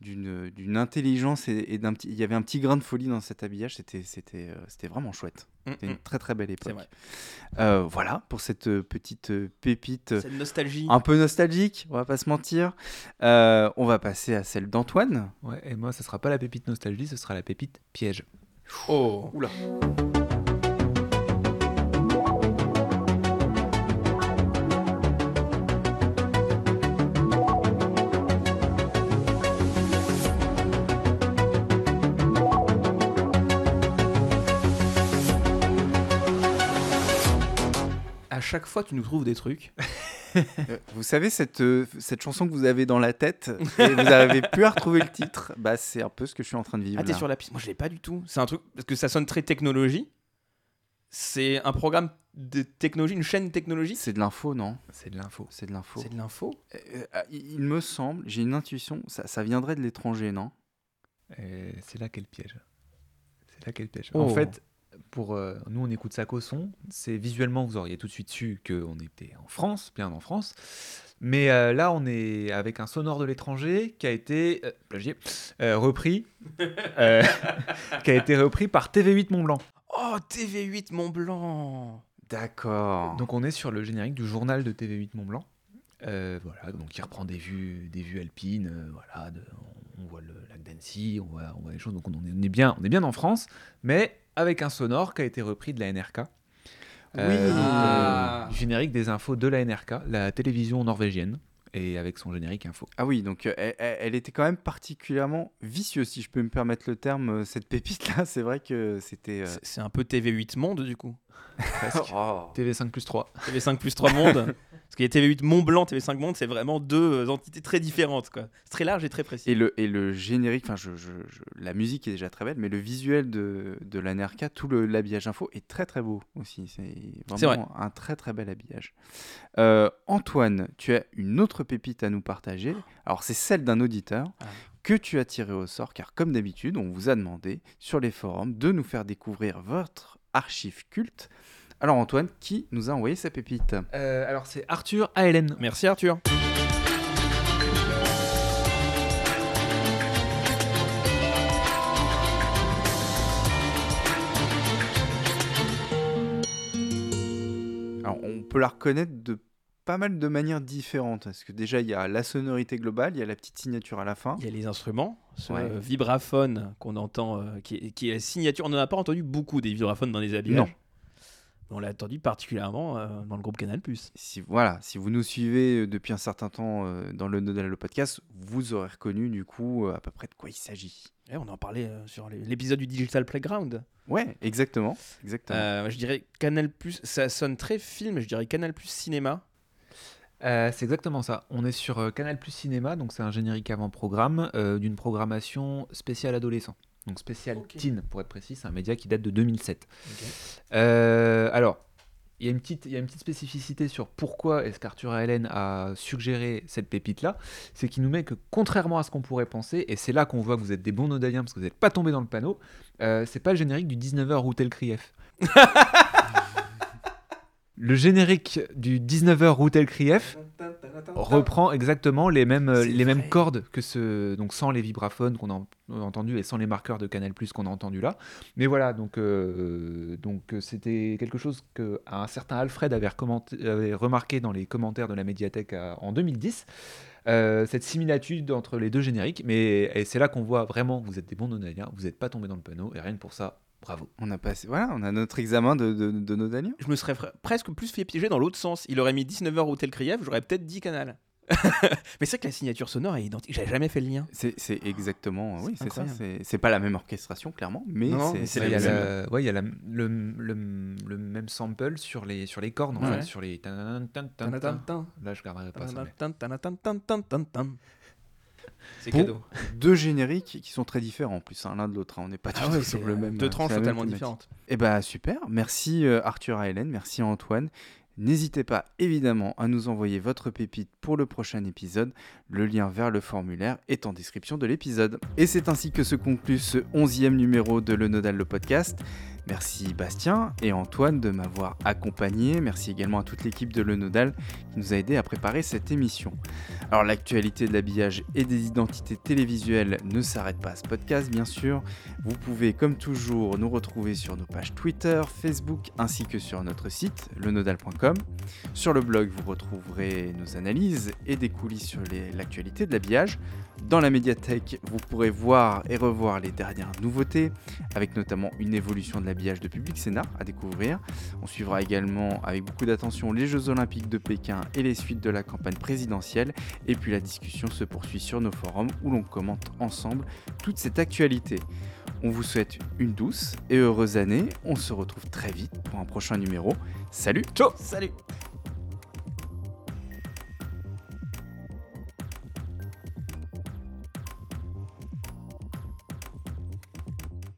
d'une d'une intelligence et, et d'un petit il y avait un petit grain de folie dans cet habillage c'était c'était euh, c'était vraiment chouette Mm, c'était mm. une très très belle époque vrai. Euh, voilà pour cette euh, petite euh, pépite Cette nostalgie. un peu nostalgique on va pas se mentir Euh, on va passer à celle d'Antoine Ouais, et moi, ce sera pas la pépite nostalgie, ce sera la pépite piège. Oh Oula chaque fois, tu nous trouves des trucs. Euh, vous savez, cette, euh, cette chanson que vous avez dans la tête, et vous n'arrivez plus à retrouver le titre, bah, c'est un peu ce que je suis en train de vivre. Ah, t'es là. sur la piste Moi, je l'ai pas du tout. C'est un truc. Parce que ça sonne très technologie. C'est un programme de technologie, une chaîne technologique. C'est de l'info, non? C'est de l'info. C'est de l'info. C'est de l'info Euh, euh, il il me semble, j'ai une intuition, ça, ça viendrait de l'étranger, non? Et c'est là qu'est le piège. C'est là qu'est le piège. Oh. En fait, pour euh, nous, on écoute ça qu'au son. C'est visuellement, vous auriez tout de suite su qu'on était en France, bien en France. Mais euh, là, on est avec un sonore de l'étranger qui a été euh, plagié, repris, qui a été repris par TV8 Mont Blanc. Oh, TV8 Mont Blanc D'accord. Donc on est sur le générique du journal de TV8 Mont Blanc. Voilà, donc il reprend des vues, des vues alpines. voilà, de- on, on voit le lac d'Annecy, on voit, on voit les choses. Donc on est, on est bien, on est bien en France, mais avec un sonore qui a été repris de la NRK. Oui. euh, Ah. générique des infos de la NRK, la télévision norvégienne, et avec son générique info. Ah oui, donc euh, elle, était quand même particulièrement vicieuse, si je peux me permettre le terme, euh, cette pépite-là. C'est vrai que c'était... euh, C'est- C'est un peu TV8 Monde, du coup. Presque. Oh. TV5 plus 3. TV5 plus 3 Monde. Y a TV8 Mont Blanc, TV5 Monde, c'est vraiment deux euh, entités très différentes. quoi. C'est très large et très précis. Et le, et le générique, enfin, je, je- je- la musique est déjà très belle, mais le visuel de, de tout le- l'habillage info est très très beau aussi. C'est C'est vrai. vraiment un très très bel habillage. Euh, Antoine, tu as une autre pépite à nous partager. Alors, c'est celle d'un auditeur Ah. que tu as tiré au sort, car comme d'habitude, on vous a demandé sur les forums de nous faire découvrir votre archive culte. Alors, Antoine, qui nous a envoyé sa pépite Euh, alors c'est Arthur ALN. Merci Arthur. Alors, on peut la reconnaître de pas mal de manières différentes. Parce que déjà, il y a la sonorité globale, il y a la petite signature à la fin. Il y a les instruments, ce Ouais. vibraphone qu'on entend, euh, qui, est, qui est la signature. On n'en a pas entendu beaucoup des vibraphones dans les habillages. Non. On l'a entendu particulièrement euh, dans le groupe Canal+. Si, voilà, si vous nous suivez euh, depuis un certain temps euh, dans le Nodal le podcast, vous aurez reconnu du coup euh, à peu près de quoi il s'agit. Et on en parlait euh, sur l'épisode du Digital Playground. Ouais, exactement. exactement. Euh, je dirais Canal+, ça sonne très film, je dirais Canal+, cinéma. Euh, c'est exactement ça. On est sur euh, Canal Plus Cinéma, donc c'est un générique avant-programme euh, d'une programmation spéciale adolescent. Donc spécial teen, pour être précis, c'est un média qui date de 2007. Euh, alors, il y, a une petite- il y a une petite spécificité sur pourquoi est-ce qu'Arthur Allen a suggéré cette pépite-là. C'est qu'il nous met que, contrairement à ce qu'on pourrait penser, et c'est là qu'on voit que vous êtes des bons nodaliens parce que vous n'êtes pas tombé dans le panneau, euh, c'est pas le générique du 19h Routel Krief. Le générique du 19h Routel Krief reprend exactement les mêmes, euh, les mêmes vrai. cordes que ce, donc sans les vibraphones qu'on a en- entendu et sans les marqueurs de Canal Plus qu'on a entendu là. Mais voilà, donc euh, donc euh, c'était quelque chose que un certain Alfred avait, avait remarqué dans les commentaires de la médiathèque à- en 2010. euh, cette similitude entre les deux génériques, mais c'est là qu'on voit vraiment, vous êtes des bons nonaliens, vous n'êtes pas tombé dans le panneau, et rien que pour ça, bravo. On a passé, voilà, on a notre examen de, de, de Nodalien. Je me serais fr- presque plus fait piéger dans l'autre sens. Il aurait mis 19h Hôtel Krief, j'aurais peut-être dit Canal. Mais c'est vrai que la signature sonore est identique. J'avais jamais fait le lien. C'est c'est exactement, oui, c'est ça. C'est c'est pas la même orchestration, clairement, mais Non, c'est- il y a, la même. la- ouais, il y a la- le, le, le même sample sur les, sur les cordes, en Ouais. fait, sur les... Là, je garderai pas ça. mais-. C'est cadeau. Deux génériques qui sont très différents en plus, hein, l'un de l'autre. hein. On n'est pas Ah ouais, sur le même. deux euh, tranches totalement différentes. Eh bah super, merci euh, Arthur et Hélène, merci Antoine. N'hésitez pas évidemment à nous envoyer votre pépite pour le prochain épisode. Le lien vers le formulaire est en description de l'épisode. Et c'est ainsi que se conclut ce onzième numéro de Le Nodal le podcast. Merci Bastien et Antoine de m'avoir accompagné. Merci également à toute l'équipe de Le Nodal qui nous a aidé à préparer cette émission. Alors l'actualité de l'habillage et des identités télévisuelles ne s'arrête pas à ce podcast bien sûr. Vous pouvez comme toujours nous retrouver sur nos pages Twitter, Facebook ainsi que sur notre site lenodal.com. Sur le blog vous retrouverez nos analyses et des coulisses sur l'actualité de l'habillage. Dans la médiathèque vous pourrez voir et revoir les dernières nouveautés avec notamment une évolution de l'habillage de Public Sénat à découvrir. On suivra également avec beaucoup d'attention les Jeux Olympiques de Pékin et les suites de la campagne présidentielle. Et puis la discussion se poursuit sur nos forums où l'on commente ensemble toute cette actualité. On vous souhaite une douce et heureuse année. On se retrouve très vite pour un prochain numéro. Salut Ciao Salut